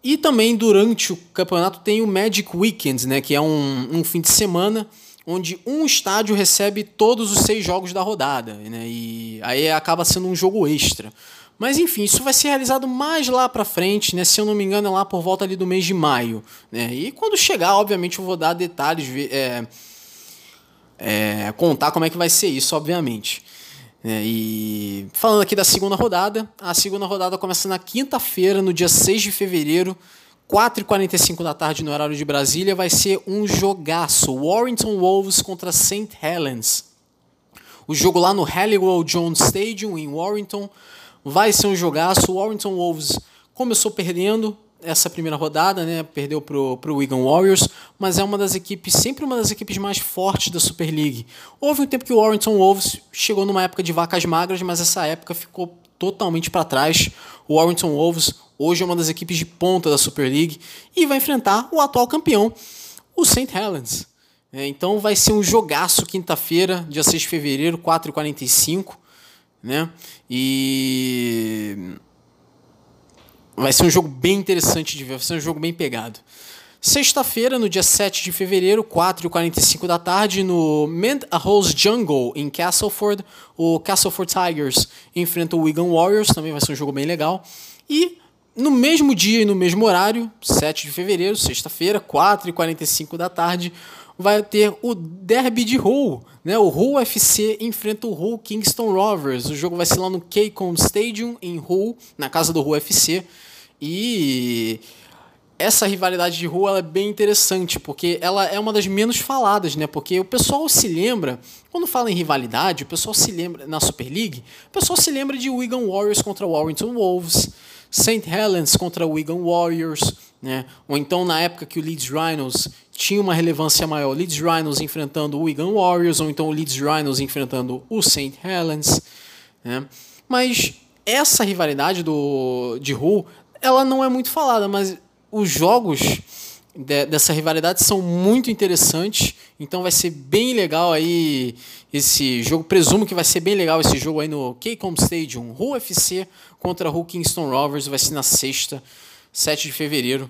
E também durante o campeonato tem o Magic Weekends, né? Que é um, um fim de semana onde um estádio recebe todos os seis jogos da rodada, né? E aí acaba sendo um jogo extra. Mas enfim, isso vai ser realizado mais lá para frente, né? Se eu não me engano, é lá por volta ali do mês de maio, né? E quando chegar, obviamente, eu vou dar detalhes, é, é, contar como é que vai ser isso, obviamente. É, e falando aqui da segunda rodada, a segunda rodada começa na quinta-feira, no dia 6 de fevereiro, 4h45 da tarde no horário de Brasília, vai ser um jogaço. Warrington Wolves contra St. Helens. O jogo lá no Halliwell Jones Stadium, em Warrington, vai ser um jogaço. O Warrington Wolves começou perdendo essa primeira rodada, né? Perdeu pro, pro Wigan Warriors, mas é uma das equipes, sempre uma das equipes mais fortes da Super League. Houve um tempo que o Warrington Wolves chegou numa época de vacas magras, mas essa época ficou totalmente para trás. O Warrington Wolves hoje é uma das equipes de ponta da Super League e vai enfrentar o atual campeão, o St. Helens. É, então vai ser um jogaço quinta-feira, dia 6 de fevereiro, 4h45. Né? E vai ser um jogo bem interessante de ver, vai ser um jogo bem pegado. Sexta-feira, no dia 7 de fevereiro, 4h45 da tarde, no House Jungle, em Castleford, o Castleford Tigers enfrenta o Wigan Warriors, também vai ser um jogo bem legal. E no mesmo dia e no mesmo horário, 7 de fevereiro, sexta-feira, 4h45 da tarde, vai ter o Derby de Hull. Né? O Hull FC enfrenta o Hull Kingston Rovers. O jogo vai ser lá no Keycom Stadium, em Hull, na casa do Hull FC. E essa rivalidade de rua é bem interessante, porque ela é uma das menos faladas, né? Porque o pessoal se lembra, quando fala em rivalidade, o pessoal se lembra, na Super League, o pessoal se lembra de Wigan Warriors contra Warrington Wolves, St. Helens contra Wigan Warriors, né? Ou então na época que o Leeds Rhinos tinha uma relevância maior, Leeds Rhinos enfrentando o Wigan Warriors, ou então o Leeds Rhinos enfrentando o St. Helens, né? Mas essa rivalidade do, de Hull, ela não é muito falada, mas os jogos de, dessa rivalidade são muito interessantes, então vai ser bem legal aí esse jogo. Presumo que vai ser bem legal esse jogo aí no Keycom Stadium, Hull FC contra Hull Kingston Rovers, vai ser na sexta, 7 de fevereiro.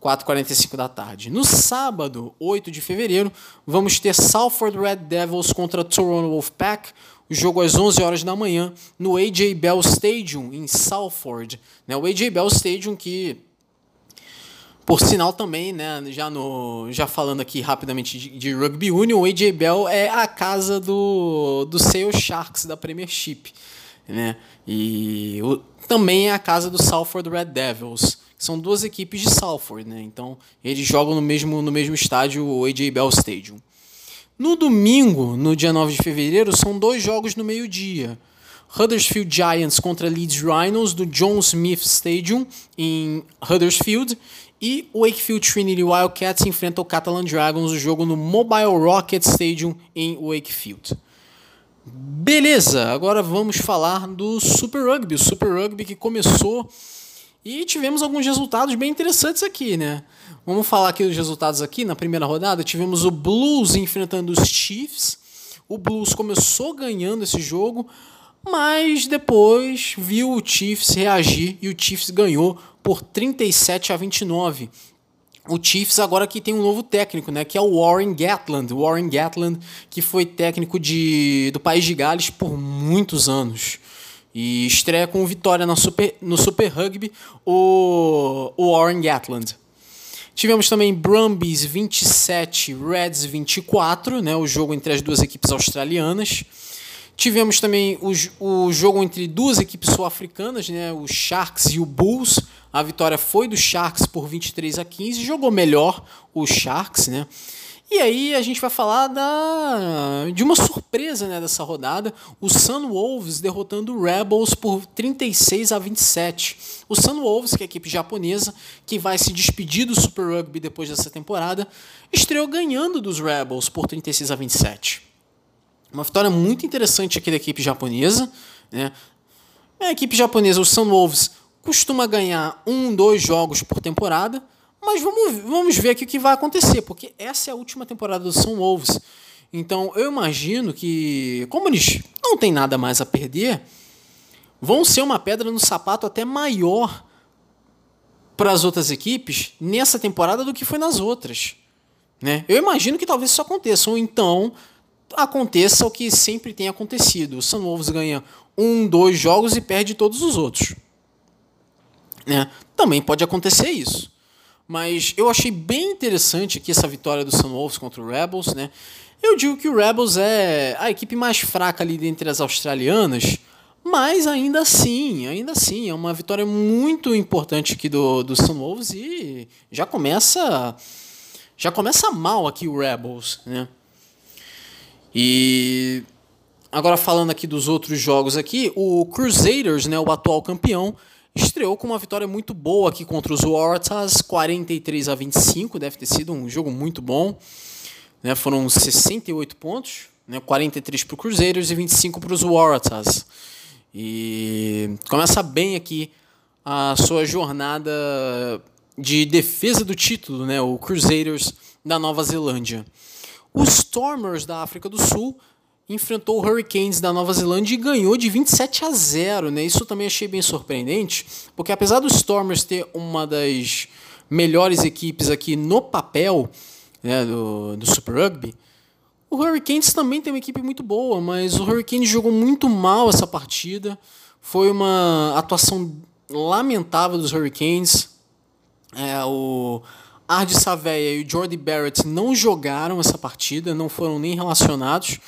4h45 da tarde. No sábado, 8 de fevereiro, vamos ter Salford Red Devils contra Toronto Wolfpack. O jogo às 11 horas da manhã no AJ Bell Stadium, em Salford. Né, o AJ Bell Stadium que por sinal também, né, já, no, já falando aqui rapidamente de, de Rugby Union, o AJ Bell é a casa do, do Sale Sharks da Premiership. Né? E o, também é a casa do Salford Red Devils. São duas equipes de Salford, né? Então eles jogam no mesmo, no mesmo estádio, o AJ Bell Stadium. No domingo, no dia 9 de fevereiro, são dois jogos no meio-dia. Huddersfield Giants contra Leeds Rhinos do John Smith Stadium em Huddersfield e o Wakefield Trinity Wildcats enfrenta o Catalan Dragons, o jogo no Mobile Rocket Stadium em Wakefield. Beleza, agora vamos falar do Super Rugby. O Super Rugby que começou e tivemos alguns resultados bem interessantes aqui, né? Vamos falar aqui dos resultados aqui. Na primeira rodada tivemos o Blues enfrentando os Chiefs. O Blues começou ganhando esse jogo, mas depois viu o Chiefs reagir e o Chiefs ganhou por 37 a 29. O Chiefs agora que tem um novo técnico, né, que é o Warren Gatland. Warren Gatland, que foi técnico de, do País de Gales por muitos anos. E estreia com vitória no Super, no Super Rugby o, o Warren Gatland. Tivemos também Brumbies 27, Reds 24, né, o jogo entre as duas equipes australianas. Tivemos também o, o jogo entre duas equipes sul-africanas, né, o Sharks e o Bulls. A vitória foi do Sharks por 23 a 15. Jogou melhor o Sharks, né? E aí a gente vai falar da, de uma surpresa né, dessa rodada, o Sunwolves derrotando o Rebels por 36 a 27. O Sunwolves, que é a equipe japonesa, que vai se despedir do Super Rugby depois dessa temporada, estreou ganhando dos Rebels por 36 a 27. Uma vitória muito interessante aqui da equipe japonesa. Né? A equipe japonesa, o Sunwolves, costuma ganhar um, dois jogos por temporada, mas vamos, vamos ver aqui o que vai acontecer, porque essa é a última temporada do São Wolves. Então eu imagino que, como eles não têm nada mais a perder, vão ser uma pedra no sapato até maior para as outras equipes nessa temporada do que foi nas outras. Né? Eu imagino que talvez isso aconteça, ou então aconteça o que sempre tem acontecido. O São Wolves ganha um, dois jogos e perde todos os outros. Né? Também pode acontecer isso. Mas eu achei bem interessante aqui essa vitória do Sunwolves contra o Rebels, né? Eu digo que o Rebels é a equipe mais fraca ali dentre as australianas, mas ainda assim, ainda assim, é uma vitória muito importante aqui do, do Sunwolves e já começa já começa mal aqui o Rebels, né? E agora falando aqui dos outros jogos aqui, o Crusaders, né, o atual campeão, estreou com uma vitória muito boa aqui contra os Waratahs, 43 a 25, deve ter sido um jogo muito bom. Né? Foram 68 pontos, né? 43 para o Cruzeiros e 25 para os Waratahs. E começa bem aqui a sua jornada de defesa do título, né? o Crusaders da Nova Zelândia. Os Stormers da África do Sul enfrentou o Hurricanes da Nova Zelândia e ganhou de 27 a 0, né? Isso também achei bem surpreendente, porque apesar dos Stormers ter uma das melhores equipes aqui no papel né, do, do Super Rugby, o Hurricanes também tem uma equipe muito boa, mas o Hurricanes jogou muito mal essa partida. Foi uma atuação lamentável dos Hurricanes. É, o Ardi Saveia e o Jordi Barrett não jogaram essa partida, não foram nem relacionados.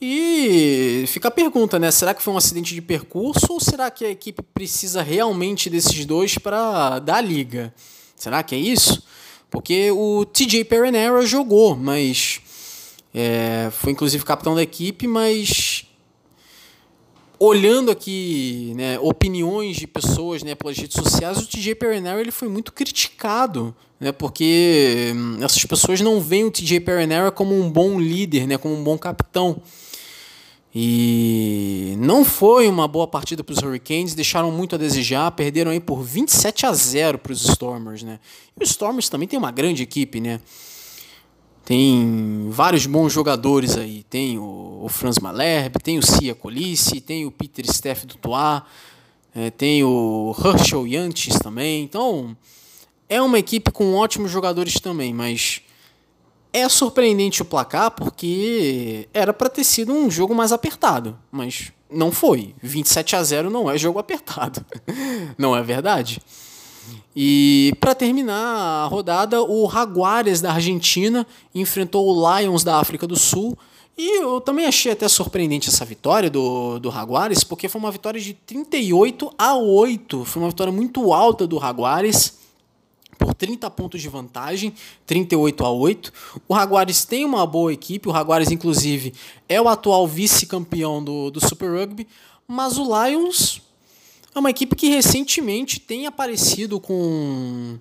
E fica a pergunta, né? Será que foi um acidente de percurso ou será que a equipe precisa realmente desses dois para dar a liga? Será que é isso? Porque o TJ Perenera jogou, mas é, foi inclusive capitão da equipe, mas olhando aqui né, opiniões de pessoas né, pelas redes sociais, o TJ Perenera ele foi muito criticado, né, porque hum, essas pessoas não veem o TJ Perenera como um bom líder, né, como um bom capitão. E não foi uma boa partida para os Hurricanes, deixaram muito a desejar, perderam aí por 27 a 0 para os Stormers, né? E os Stormers também tem uma grande equipe, né? Tem vários bons jogadores aí, tem o, o Franz Malherbe, tem o Cia Colice, tem o Peter Steff do Toit, é, tem o Herschel Yantis também. Então, é uma equipe com ótimos jogadores também, mas é surpreendente o placar porque era para ter sido um jogo mais apertado, mas não foi. 27 a 0 não é jogo apertado. [LAUGHS] não é verdade? E para terminar a rodada, o Jaguares da Argentina enfrentou o Lions da África do Sul. E eu também achei até surpreendente essa vitória do, do Jaguares, porque foi uma vitória de 38 a 8. Foi uma vitória muito alta do Jaguares por 30 pontos de vantagem, 38 a 8. O Jaguares tem uma boa equipe, o Jaguares, inclusive, é o atual vice-campeão do, do Super Rugby, mas o Lions é uma equipe que recentemente tem aparecido com,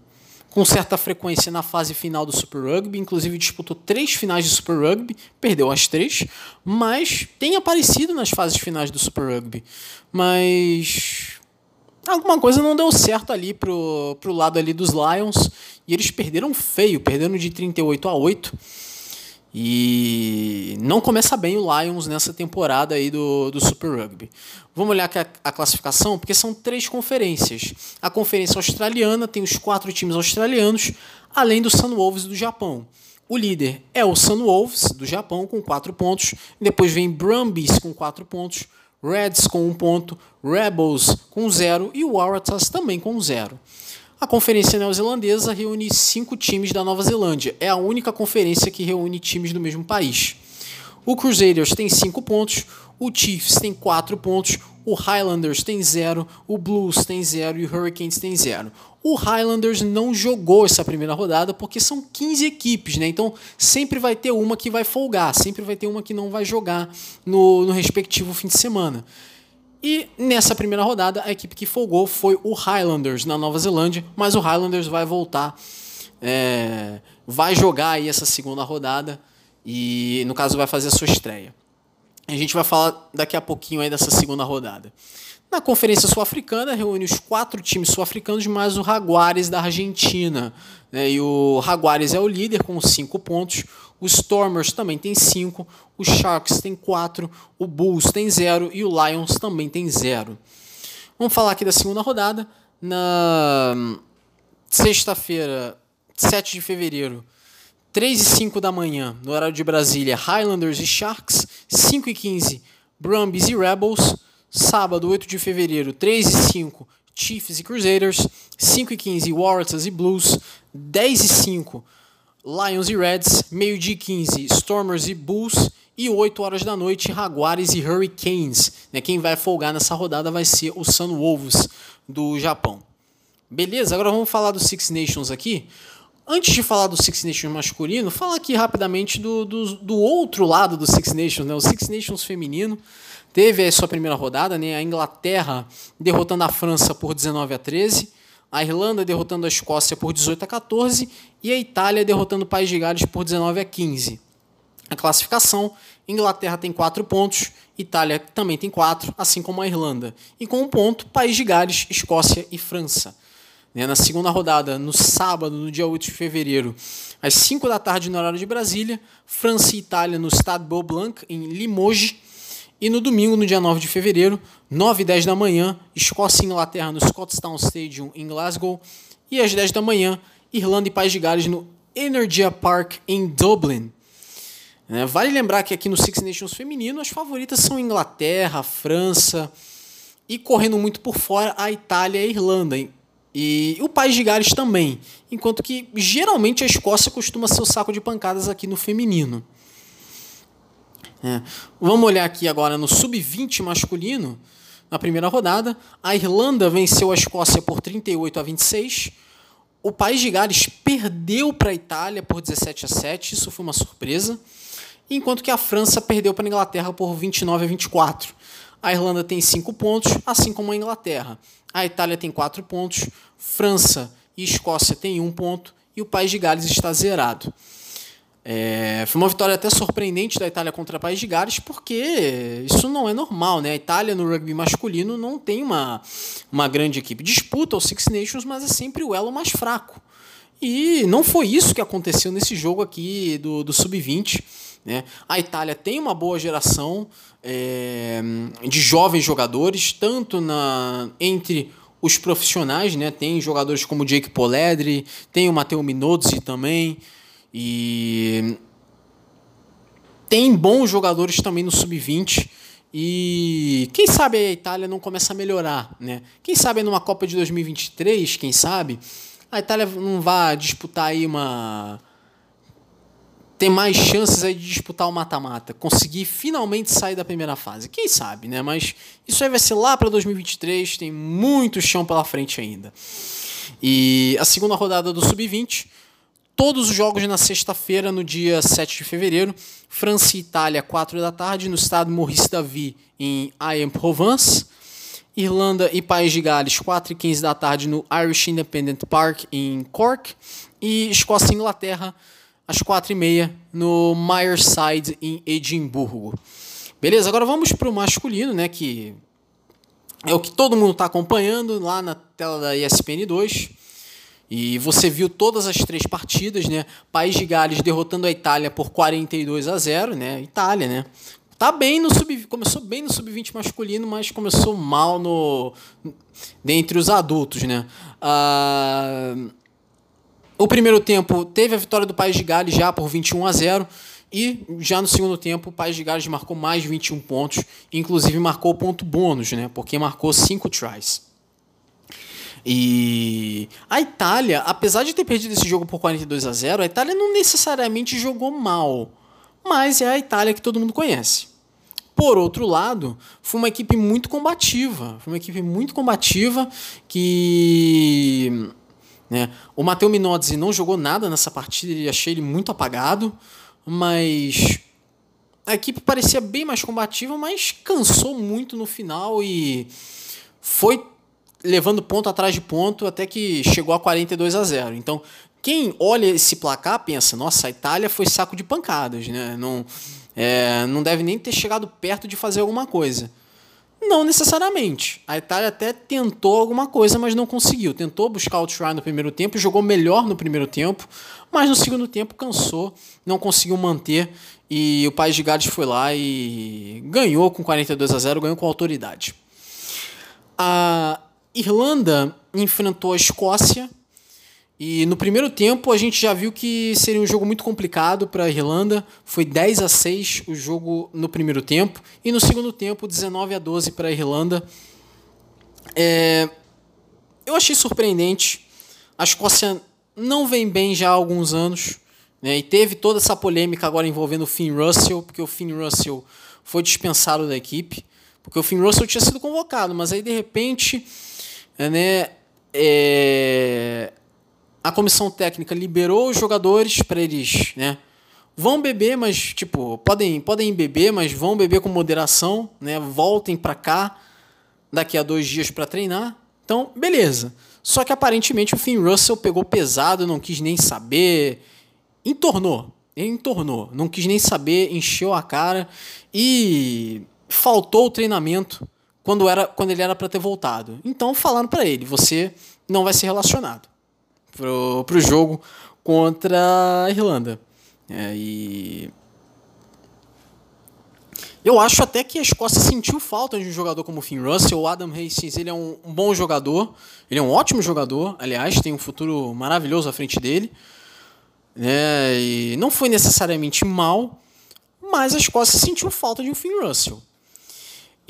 com certa frequência na fase final do Super Rugby, inclusive disputou três finais de Super Rugby, perdeu as três, mas tem aparecido nas fases finais do Super Rugby. Mas alguma coisa não deu certo ali pro, pro lado ali dos Lions e eles perderam feio, perdendo de 38 a 8. E não começa bem o Lions nessa temporada aí do, do Super Rugby. Vamos olhar a, a, classificação, porque são três conferências. A conferência australiana tem os quatro times australianos, além do Sunwolves do Japão. O líder é o Sunwolves do Japão, com quatro pontos. Depois vem Brumbies com quatro pontos. Reds com um ponto. Rebels com zero. E o Waratahs também com zero. A Conferência Neozelandesa reúne cinco times da Nova Zelândia. É a única conferência que reúne times do mesmo país. O Crusaders tem cinco pontos, o Chiefs tem quatro pontos, o Highlanders tem zero, o Blues tem zero e o Hurricanes tem zero. O Highlanders não jogou essa primeira rodada porque são 15 equipes, né? Então sempre vai ter uma que vai folgar, sempre vai ter uma que não vai jogar no, no respectivo fim de semana. E nessa primeira rodada, a equipe que folgou foi o Highlanders na Nova Zelândia, mas o Highlanders vai voltar, é, vai jogar aí essa segunda rodada e, no caso, vai fazer a sua estreia. A gente vai falar daqui a pouquinho aí dessa segunda rodada. Na Conferência Sul-Africana, reúne os quatro times sul-africanos mais o Jaguares da Argentina. Né? E o Jaguares é o líder com cinco pontos. O Stormers também tem cinco. O Sharks tem quatro. O Bulls tem zero. E o Lions também tem zero. Vamos falar aqui da segunda rodada. Na sexta-feira, 7 de fevereiro, 3 e 5 da manhã, no horário de Brasília, Highlanders e Sharks. 5 e 15, Brumbies e Rebels. Sábado, 8 de fevereiro, 3 e 5, Chiefs e Crusaders. 5 e 15, Waratahs e Blues. 10 e 5, Lions e Reds. Meio-dia e 15, Stormers e Bulls. E 8 horas da noite, Jaguares e Hurricanes. Né? Quem vai folgar nessa rodada vai ser o Sun Wolves do Japão. Beleza? Agora vamos falar do Six Nations aqui. Antes de falar do Six Nations masculino, falar aqui rapidamente do, do, do outro lado do Six Nations, né? o Six Nations feminino teve a sua primeira rodada, né? A Inglaterra derrotando a França por 19 a 13, a Irlanda derrotando a Escócia por 18 a 14 e a Itália derrotando o País de Gales por 19 a 15. A classificação: Inglaterra tem 4 pontos, Itália também tem 4, assim como a Irlanda. E com um ponto, País de Gales, Escócia e França. Né, na segunda rodada, no sábado, no dia 8 de fevereiro, às 5 da tarde no horário de Brasília, França e Itália no Stade Beaublanc, em Limoges, e no domingo, no dia 9 de fevereiro, 9 e 10 da manhã, Escócia e Inglaterra no Scottstown Stadium em Glasgow. E às 10 da manhã, Irlanda e País de Gales no Energia Park em Dublin. É, vale lembrar que aqui no Six Nations feminino as favoritas são Inglaterra, França e correndo muito por fora a Itália e a Irlanda. E o País de Gales também. Enquanto que geralmente a Escócia costuma ser o saco de pancadas aqui no feminino. É. Vamos olhar aqui agora no sub-20 masculino. Na primeira rodada, a Irlanda venceu a Escócia por 38 a 26. O País de Gales perdeu para a Itália por 17 a 7, isso foi uma surpresa. Enquanto que a França perdeu para a Inglaterra por 29 a 24. A Irlanda tem 5 pontos, assim como a Inglaterra. A Itália tem 4 pontos, França e Escócia têm 1 um ponto e o País de Gales está zerado. É, foi uma vitória até surpreendente da Itália contra o País de Gales, porque isso não é normal, né? A Itália no rugby masculino não tem uma, uma grande equipe. Disputa os Six Nations, mas é sempre o elo mais fraco. E não foi isso que aconteceu nesse jogo aqui do, do Sub-20. Né? A Itália tem uma boa geração é, de jovens jogadores, tanto na entre os profissionais, né? tem jogadores como o Jake Poledri, tem o Matteo Minozzi também. E tem bons jogadores também no sub-20 e quem sabe a Itália não começa a melhorar, né? Quem sabe numa Copa de 2023, quem sabe a Itália não vai disputar aí uma tem mais chances aí de disputar o mata-mata, conseguir finalmente sair da primeira fase. Quem sabe, né? Mas isso aí vai ser lá para 2023, tem muito chão pela frente ainda. E a segunda rodada do sub-20 todos os jogos na sexta-feira, no dia 7 de fevereiro. França e Itália, 4 da tarde, no estado Maurice Davy, em Aix-en-Provence. Irlanda e País de Gales, 4 e 15 da tarde, no Irish Independent Park, em Cork. E Escócia e Inglaterra, às 4 e meia, no Myerside, em Edimburgo. Beleza, agora vamos para o masculino, né, que é o que todo mundo está acompanhando lá na tela da ESPN 2. E você viu todas as três partidas, né? País de Gales derrotando a Itália por 42 a 0, né? Itália, né? Tá bem no sub, começou bem no sub-20 masculino, mas começou mal no dentre os adultos, né? Ah, o primeiro tempo teve a vitória do País de Gales já por 21 a 0 e já no segundo tempo o País de Gales marcou mais de 21 pontos, inclusive marcou ponto bônus, né? Porque marcou 5 tries. E a Itália, apesar de ter perdido esse jogo por 42 a 0, a Itália não necessariamente jogou mal, mas é a Itália que todo mundo conhece. Por outro lado, foi uma equipe muito combativa. Foi uma equipe muito combativa que. Né, o Matteo Minozzi não jogou nada nessa partida, e achei ele muito apagado, mas a equipe parecia bem mais combativa, mas cansou muito no final e foi levando ponto atrás de ponto até que chegou a 42 a 0. Então, quem olha esse placar pensa: nossa, a Itália foi saco de pancadas, né? Não é, não deve nem ter chegado perto de fazer alguma coisa. Não necessariamente. A Itália até tentou alguma coisa, mas não conseguiu. Tentou buscar o try no primeiro tempo, jogou melhor no primeiro tempo, mas no segundo tempo cansou, não conseguiu manter e o País de Gales foi lá e ganhou com 42 a 0, ganhou com autoridade. A Irlanda enfrentou a Escócia e no primeiro tempo a gente já viu que seria um jogo muito complicado para a Irlanda. Foi 10 a 6 o jogo no primeiro tempo. E no segundo tempo, 19 a 12 para a Irlanda. É... Eu achei surpreendente. A Escócia não vem bem já há alguns anos. Né? E teve toda essa polêmica agora envolvendo o Finn Russell, porque o Finn Russell foi dispensado da equipe. Porque o Finn Russell tinha sido convocado, mas aí de repente. Né, é a comissão técnica liberou os jogadores para eles, né? Vão beber, mas tipo, podem, podem beber, mas vão beber com moderação, né? Voltem para cá daqui a dois dias para treinar. Então, beleza. Só que aparentemente o Finn Russell pegou pesado, não quis nem saber, entornou, entornou, não quis nem saber, encheu a cara e faltou o treinamento quando era quando ele era para ter voltado. Então falaram para ele, você não vai ser relacionado pro, pro jogo contra a Irlanda. É, e eu acho até que a Escócia sentiu falta de um jogador como o Finn Russell. O Adam Hastings ele é um, bom jogador, ele é um ótimo jogador, aliás, tem um futuro maravilhoso à frente dele. É, e não foi necessariamente mal, mas a Escócia sentiu falta de um Finn Russell.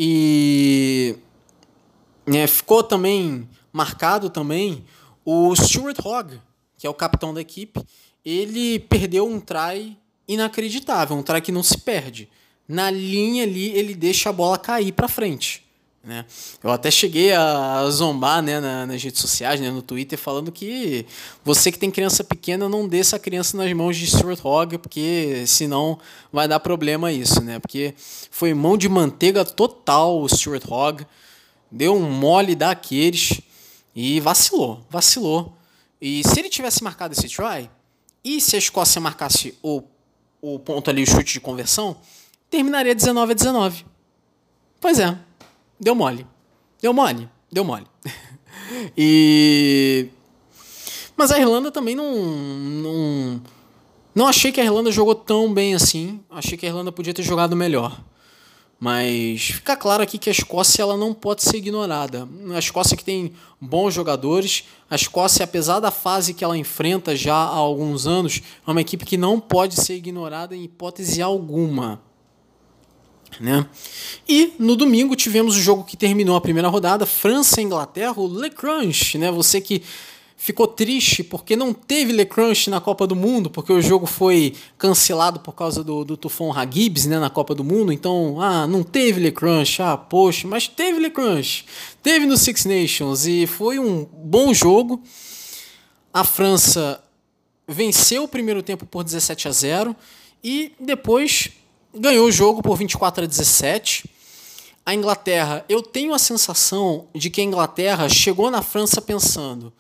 E é, ficou também marcado também o Stuart Hogg, que é o capitão da equipe, ele perdeu um try inacreditável, um try que não se perde. Na linha ali, ele deixa a bola cair para frente. Né? Eu até cheguei a zombar né, nas redes sociais, né, no Twitter, falando que você que tem criança pequena, não dê essa criança nas mãos de Stuart Hogg, porque senão vai dar problema isso, né? Porque foi mão de manteiga total o Stuart Hogg, deu um mole daqueles. E vacilou, vacilou. E se ele tivesse marcado esse try, e se a Escócia marcasse o, o ponto ali, o chute de conversão, terminaria 19 a 19. Pois é, deu mole. Deu mole, deu mole. [LAUGHS] e. Mas a Irlanda também não, não. Não achei que a Irlanda jogou tão bem assim. Achei que a Irlanda podia ter jogado melhor. Mas fica claro aqui que a Escócia ela não pode ser ignorada. A Escócia que tem bons jogadores, a Escócia, apesar da fase que ela enfrenta já há alguns anos, é uma equipe que não pode ser ignorada em hipótese alguma. Né? E no domingo tivemos o jogo que terminou a primeira rodada, França e Inglaterra, o Le Crunch, né? Você que ficou triste porque não teve Le Crunch na Copa do Mundo, porque o jogo foi cancelado por causa do, do tufão Hagibs né, na Copa do Mundo. Então, ah, não teve Le Crunch, ah, poxa, mas teve Le Crunch. Teve no Six Nations e foi um bom jogo. A França venceu o primeiro tempo por 17 a 0 e depois ganhou o jogo por 24 a 17. A Inglaterra, eu tenho a sensação de que a Inglaterra chegou na França pensando: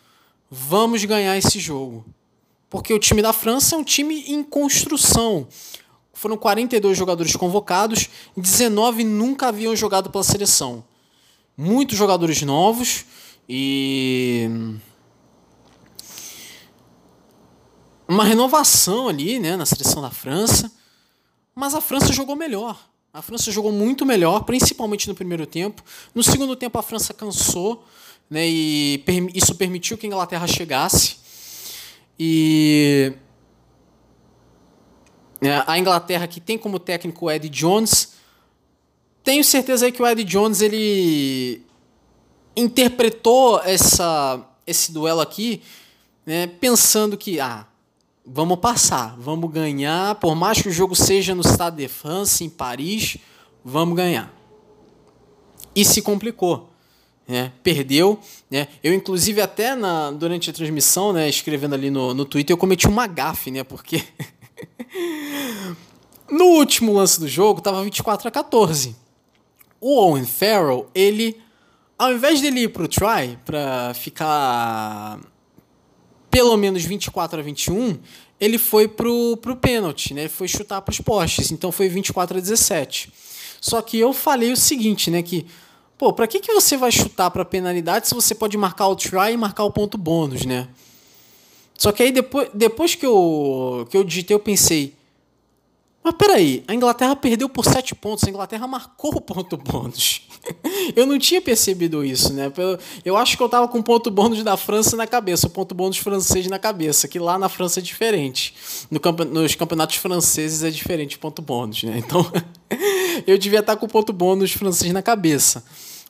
vamos ganhar esse jogo. Porque o time da França é um time em construção. Foram 42 jogadores convocados, 19 nunca haviam jogado pela seleção. Muitos jogadores novos e uma renovação ali, né, na seleção da França, mas a França jogou melhor. A França jogou muito melhor, principalmente no primeiro tempo. No segundo tempo a França cansou, né, e isso permitiu que a Inglaterra chegasse. E é, a Inglaterra que tem como técnico o Eddie Jones, tenho certeza aí que o Eddie Jones ele interpretou essa, esse duelo aqui né, pensando que ah, vamos passar, vamos ganhar, por mais que o jogo seja no Stade de France, em Paris, vamos ganhar. E se complicou. Né? Perdeu. Né? Eu, inclusive, até na, durante a transmissão, né, escrevendo ali no, no Twitter, eu cometi uma gafe, né? Porque [LAUGHS] no último lance do jogo, estava 24 a 14. O Owen Farrell, ele, ao invés dele ir pro try, para ficar pelo menos 24 a 21, ele foi pro, pro pênalti, né? Ele foi chutar para os postes, então foi 24 a 17. Só que eu falei o seguinte, né, que pô, para que que você vai chutar para penalidade se você pode marcar o try e marcar o ponto bônus, né? Só que aí depois, depois que eu que eu digitei, eu pensei, mas peraí, a Inglaterra perdeu por 7 pontos, a Inglaterra marcou ponto bônus. [LAUGHS] eu não tinha percebido isso, né? Eu acho que eu tava com o ponto bônus da França na cabeça, o ponto bônus francês na cabeça, que lá na França é diferente. No campe... Nos campeonatos franceses é diferente ponto bônus, né? Então, [LAUGHS] eu devia estar com o ponto bônus francês na cabeça.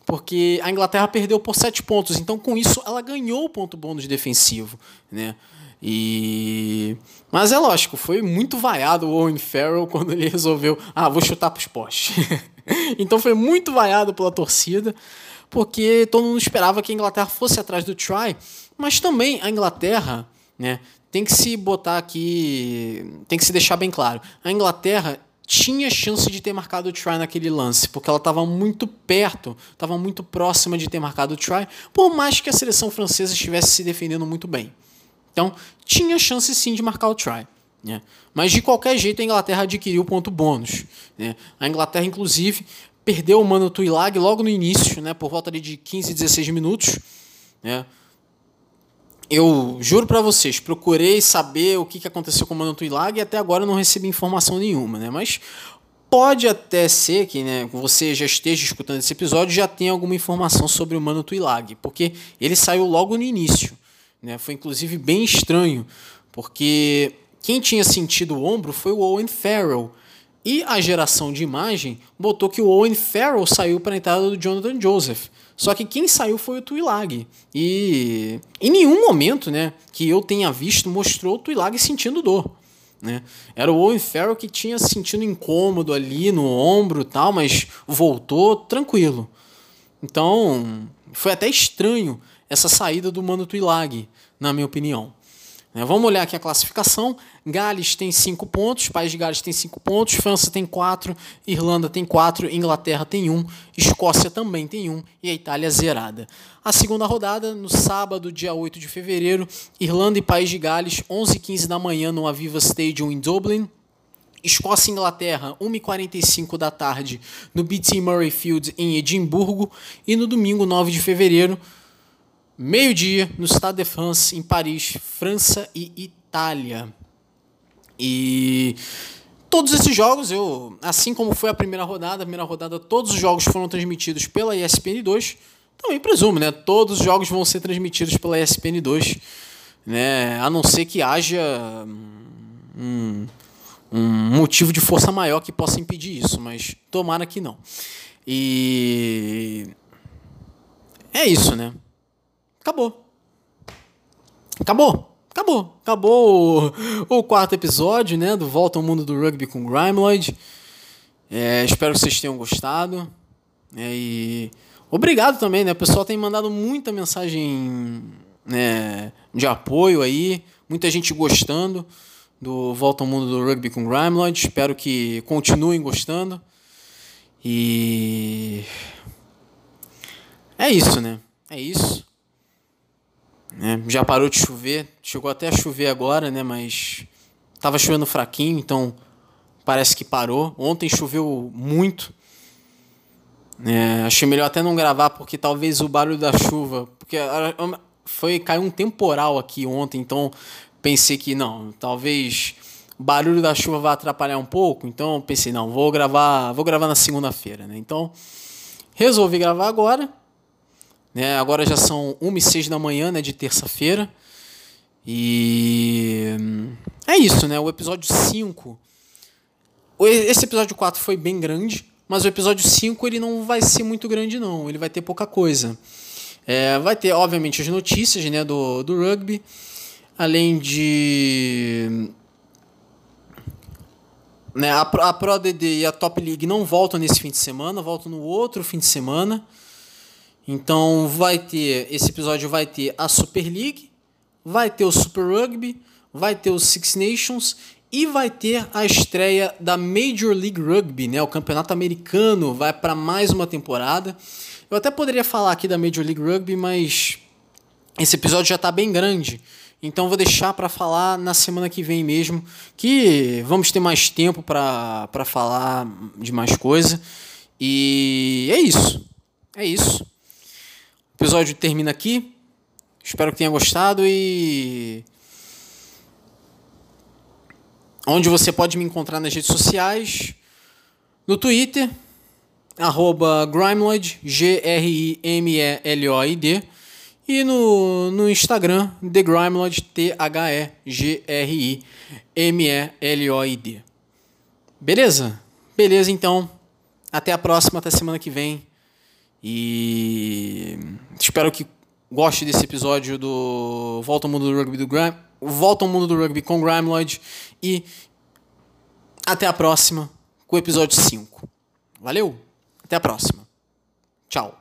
Porque a Inglaterra perdeu por 7 pontos, então com isso ela ganhou o ponto bônus defensivo, né? E mas é lógico, foi muito vaiado o Owen Farrell quando ele resolveu, ah, vou chutar para os postes. [LAUGHS] então foi muito vaiado pela torcida, porque todo mundo esperava que a Inglaterra fosse atrás do try, mas também a Inglaterra, né, tem que se botar aqui, tem que se deixar bem claro. A Inglaterra tinha chance de ter marcado o try naquele lance, porque ela estava muito perto, estava muito próxima de ter marcado o try, por mais que a seleção francesa estivesse se defendendo muito bem. Então, tinha chance sim de marcar o try. Né? Mas de qualquer jeito a Inglaterra adquiriu ponto bônus. Né? A Inglaterra, inclusive, perdeu o Mano Tuilag logo no início, né? por volta de 15, 16 minutos. Né? Eu juro para vocês, procurei saber o que aconteceu com o Mano Tuilag e até agora não recebi informação nenhuma. Né? Mas pode até ser que né, você já esteja escutando esse episódio já tenha alguma informação sobre o Mano Tuilag, porque ele saiu logo no início. Né? Foi inclusive bem estranho, porque quem tinha sentido o ombro foi o Owen Farrell. E a geração de imagem botou que o Owen Farrell saiu para a entrada do Jonathan Joseph. Só que quem saiu foi o Tuilag. E em nenhum momento né, que eu tenha visto mostrou o Tuilag sentindo dor. Né? Era o Owen Farrell que tinha sentido incômodo ali no ombro tal, mas voltou tranquilo. Então foi até estranho essa saída do Mano Tuilag, na minha opinião. É, vamos olhar aqui a classificação. Gales tem 5 pontos, País de Gales tem 5 pontos, França tem 4, Irlanda tem 4, Inglaterra tem 1, um, Escócia também tem 1 um, e a Itália zerada. A segunda rodada, no sábado, dia 8 de fevereiro, Irlanda e País de Gales, 11h15 da manhã no Aviva Stadium em Dublin. Escócia e Inglaterra, 1h45 da tarde no BT Murray Field em Edimburgo. E no domingo, 9 de fevereiro, meio-dia, no Stade de France, em Paris, França e Itália. E todos esses jogos, eu, assim como foi a primeira rodada, a primeira rodada, todos os jogos foram transmitidos pela ESPN2. Também presumo, né? Todos os jogos vão ser transmitidos pela ESPN2, né? A não ser que haja um, um motivo de força maior que possa impedir isso, mas tomara que não. E é isso, né? Acabou. Acabou. Acabou. Acabou o, o, quarto episódio, né? Do Volta ao Mundo do Rugby com Grimeloid. É, espero que vocês tenham gostado. É, e obrigado também, né? O pessoal tem mandado muita mensagem né, de apoio aí. Muita gente gostando do Volta ao Mundo do Rugby com Grimeloid. Espero que continuem gostando. E é isso, né? É isso. Né? Já parou de chover, chegou até a chover agora, né? Mas estava chovendo fraquinho, então parece que parou. Ontem choveu muito. É, achei melhor até não gravar porque talvez o barulho da chuva, porque foi caiu um temporal aqui ontem, então pensei que não, talvez o barulho da chuva vai atrapalhar um pouco, então pensei, não, vou gravar, vou gravar na segunda-feira, né? Então, resolvi gravar agora. Né? Agora já são 1 e 6 da manhã, né, de terça-feira. E é isso, né? O episódio 5. Esse episódio 4 foi bem grande, mas o episódio 5 ele não vai ser muito grande, não. Ele vai ter pouca coisa. É, vai ter, obviamente, as notícias né, do, do rugby, além de. Né, a, a Pro DD e a Top League não voltam nesse fim de semana, voltam no outro fim de semana. Então vai ter. Esse episódio vai ter a Super League, vai ter o Super Rugby, vai ter o Six Nations e vai ter a estreia da Major League Rugby, né? O campeonato americano vai para mais uma temporada. Eu até poderia falar aqui da Major League Rugby, mas esse episódio já está bem grande. Então vou deixar para falar na semana que vem mesmo, que vamos ter mais tempo para falar de mais coisa. E é isso. É isso. O episódio termina aqui. Espero que tenha gostado e onde você pode me encontrar nas redes sociais, no Twitter, arroba Grimeloid, e no, no Instagram, The Grimeloid, T-H-E-G-R-I-M-E-L-O-I-D. Beleza? Beleza, então. Até a próxima, até semana que vem. E espero que goste desse episódio do Volta ao Mundo do Rugby do Grime. Volta ao Mundo do Rugby com Grime Lloyd. E até a próxima com o episódio 5. Valeu? Até a próxima. Tchau.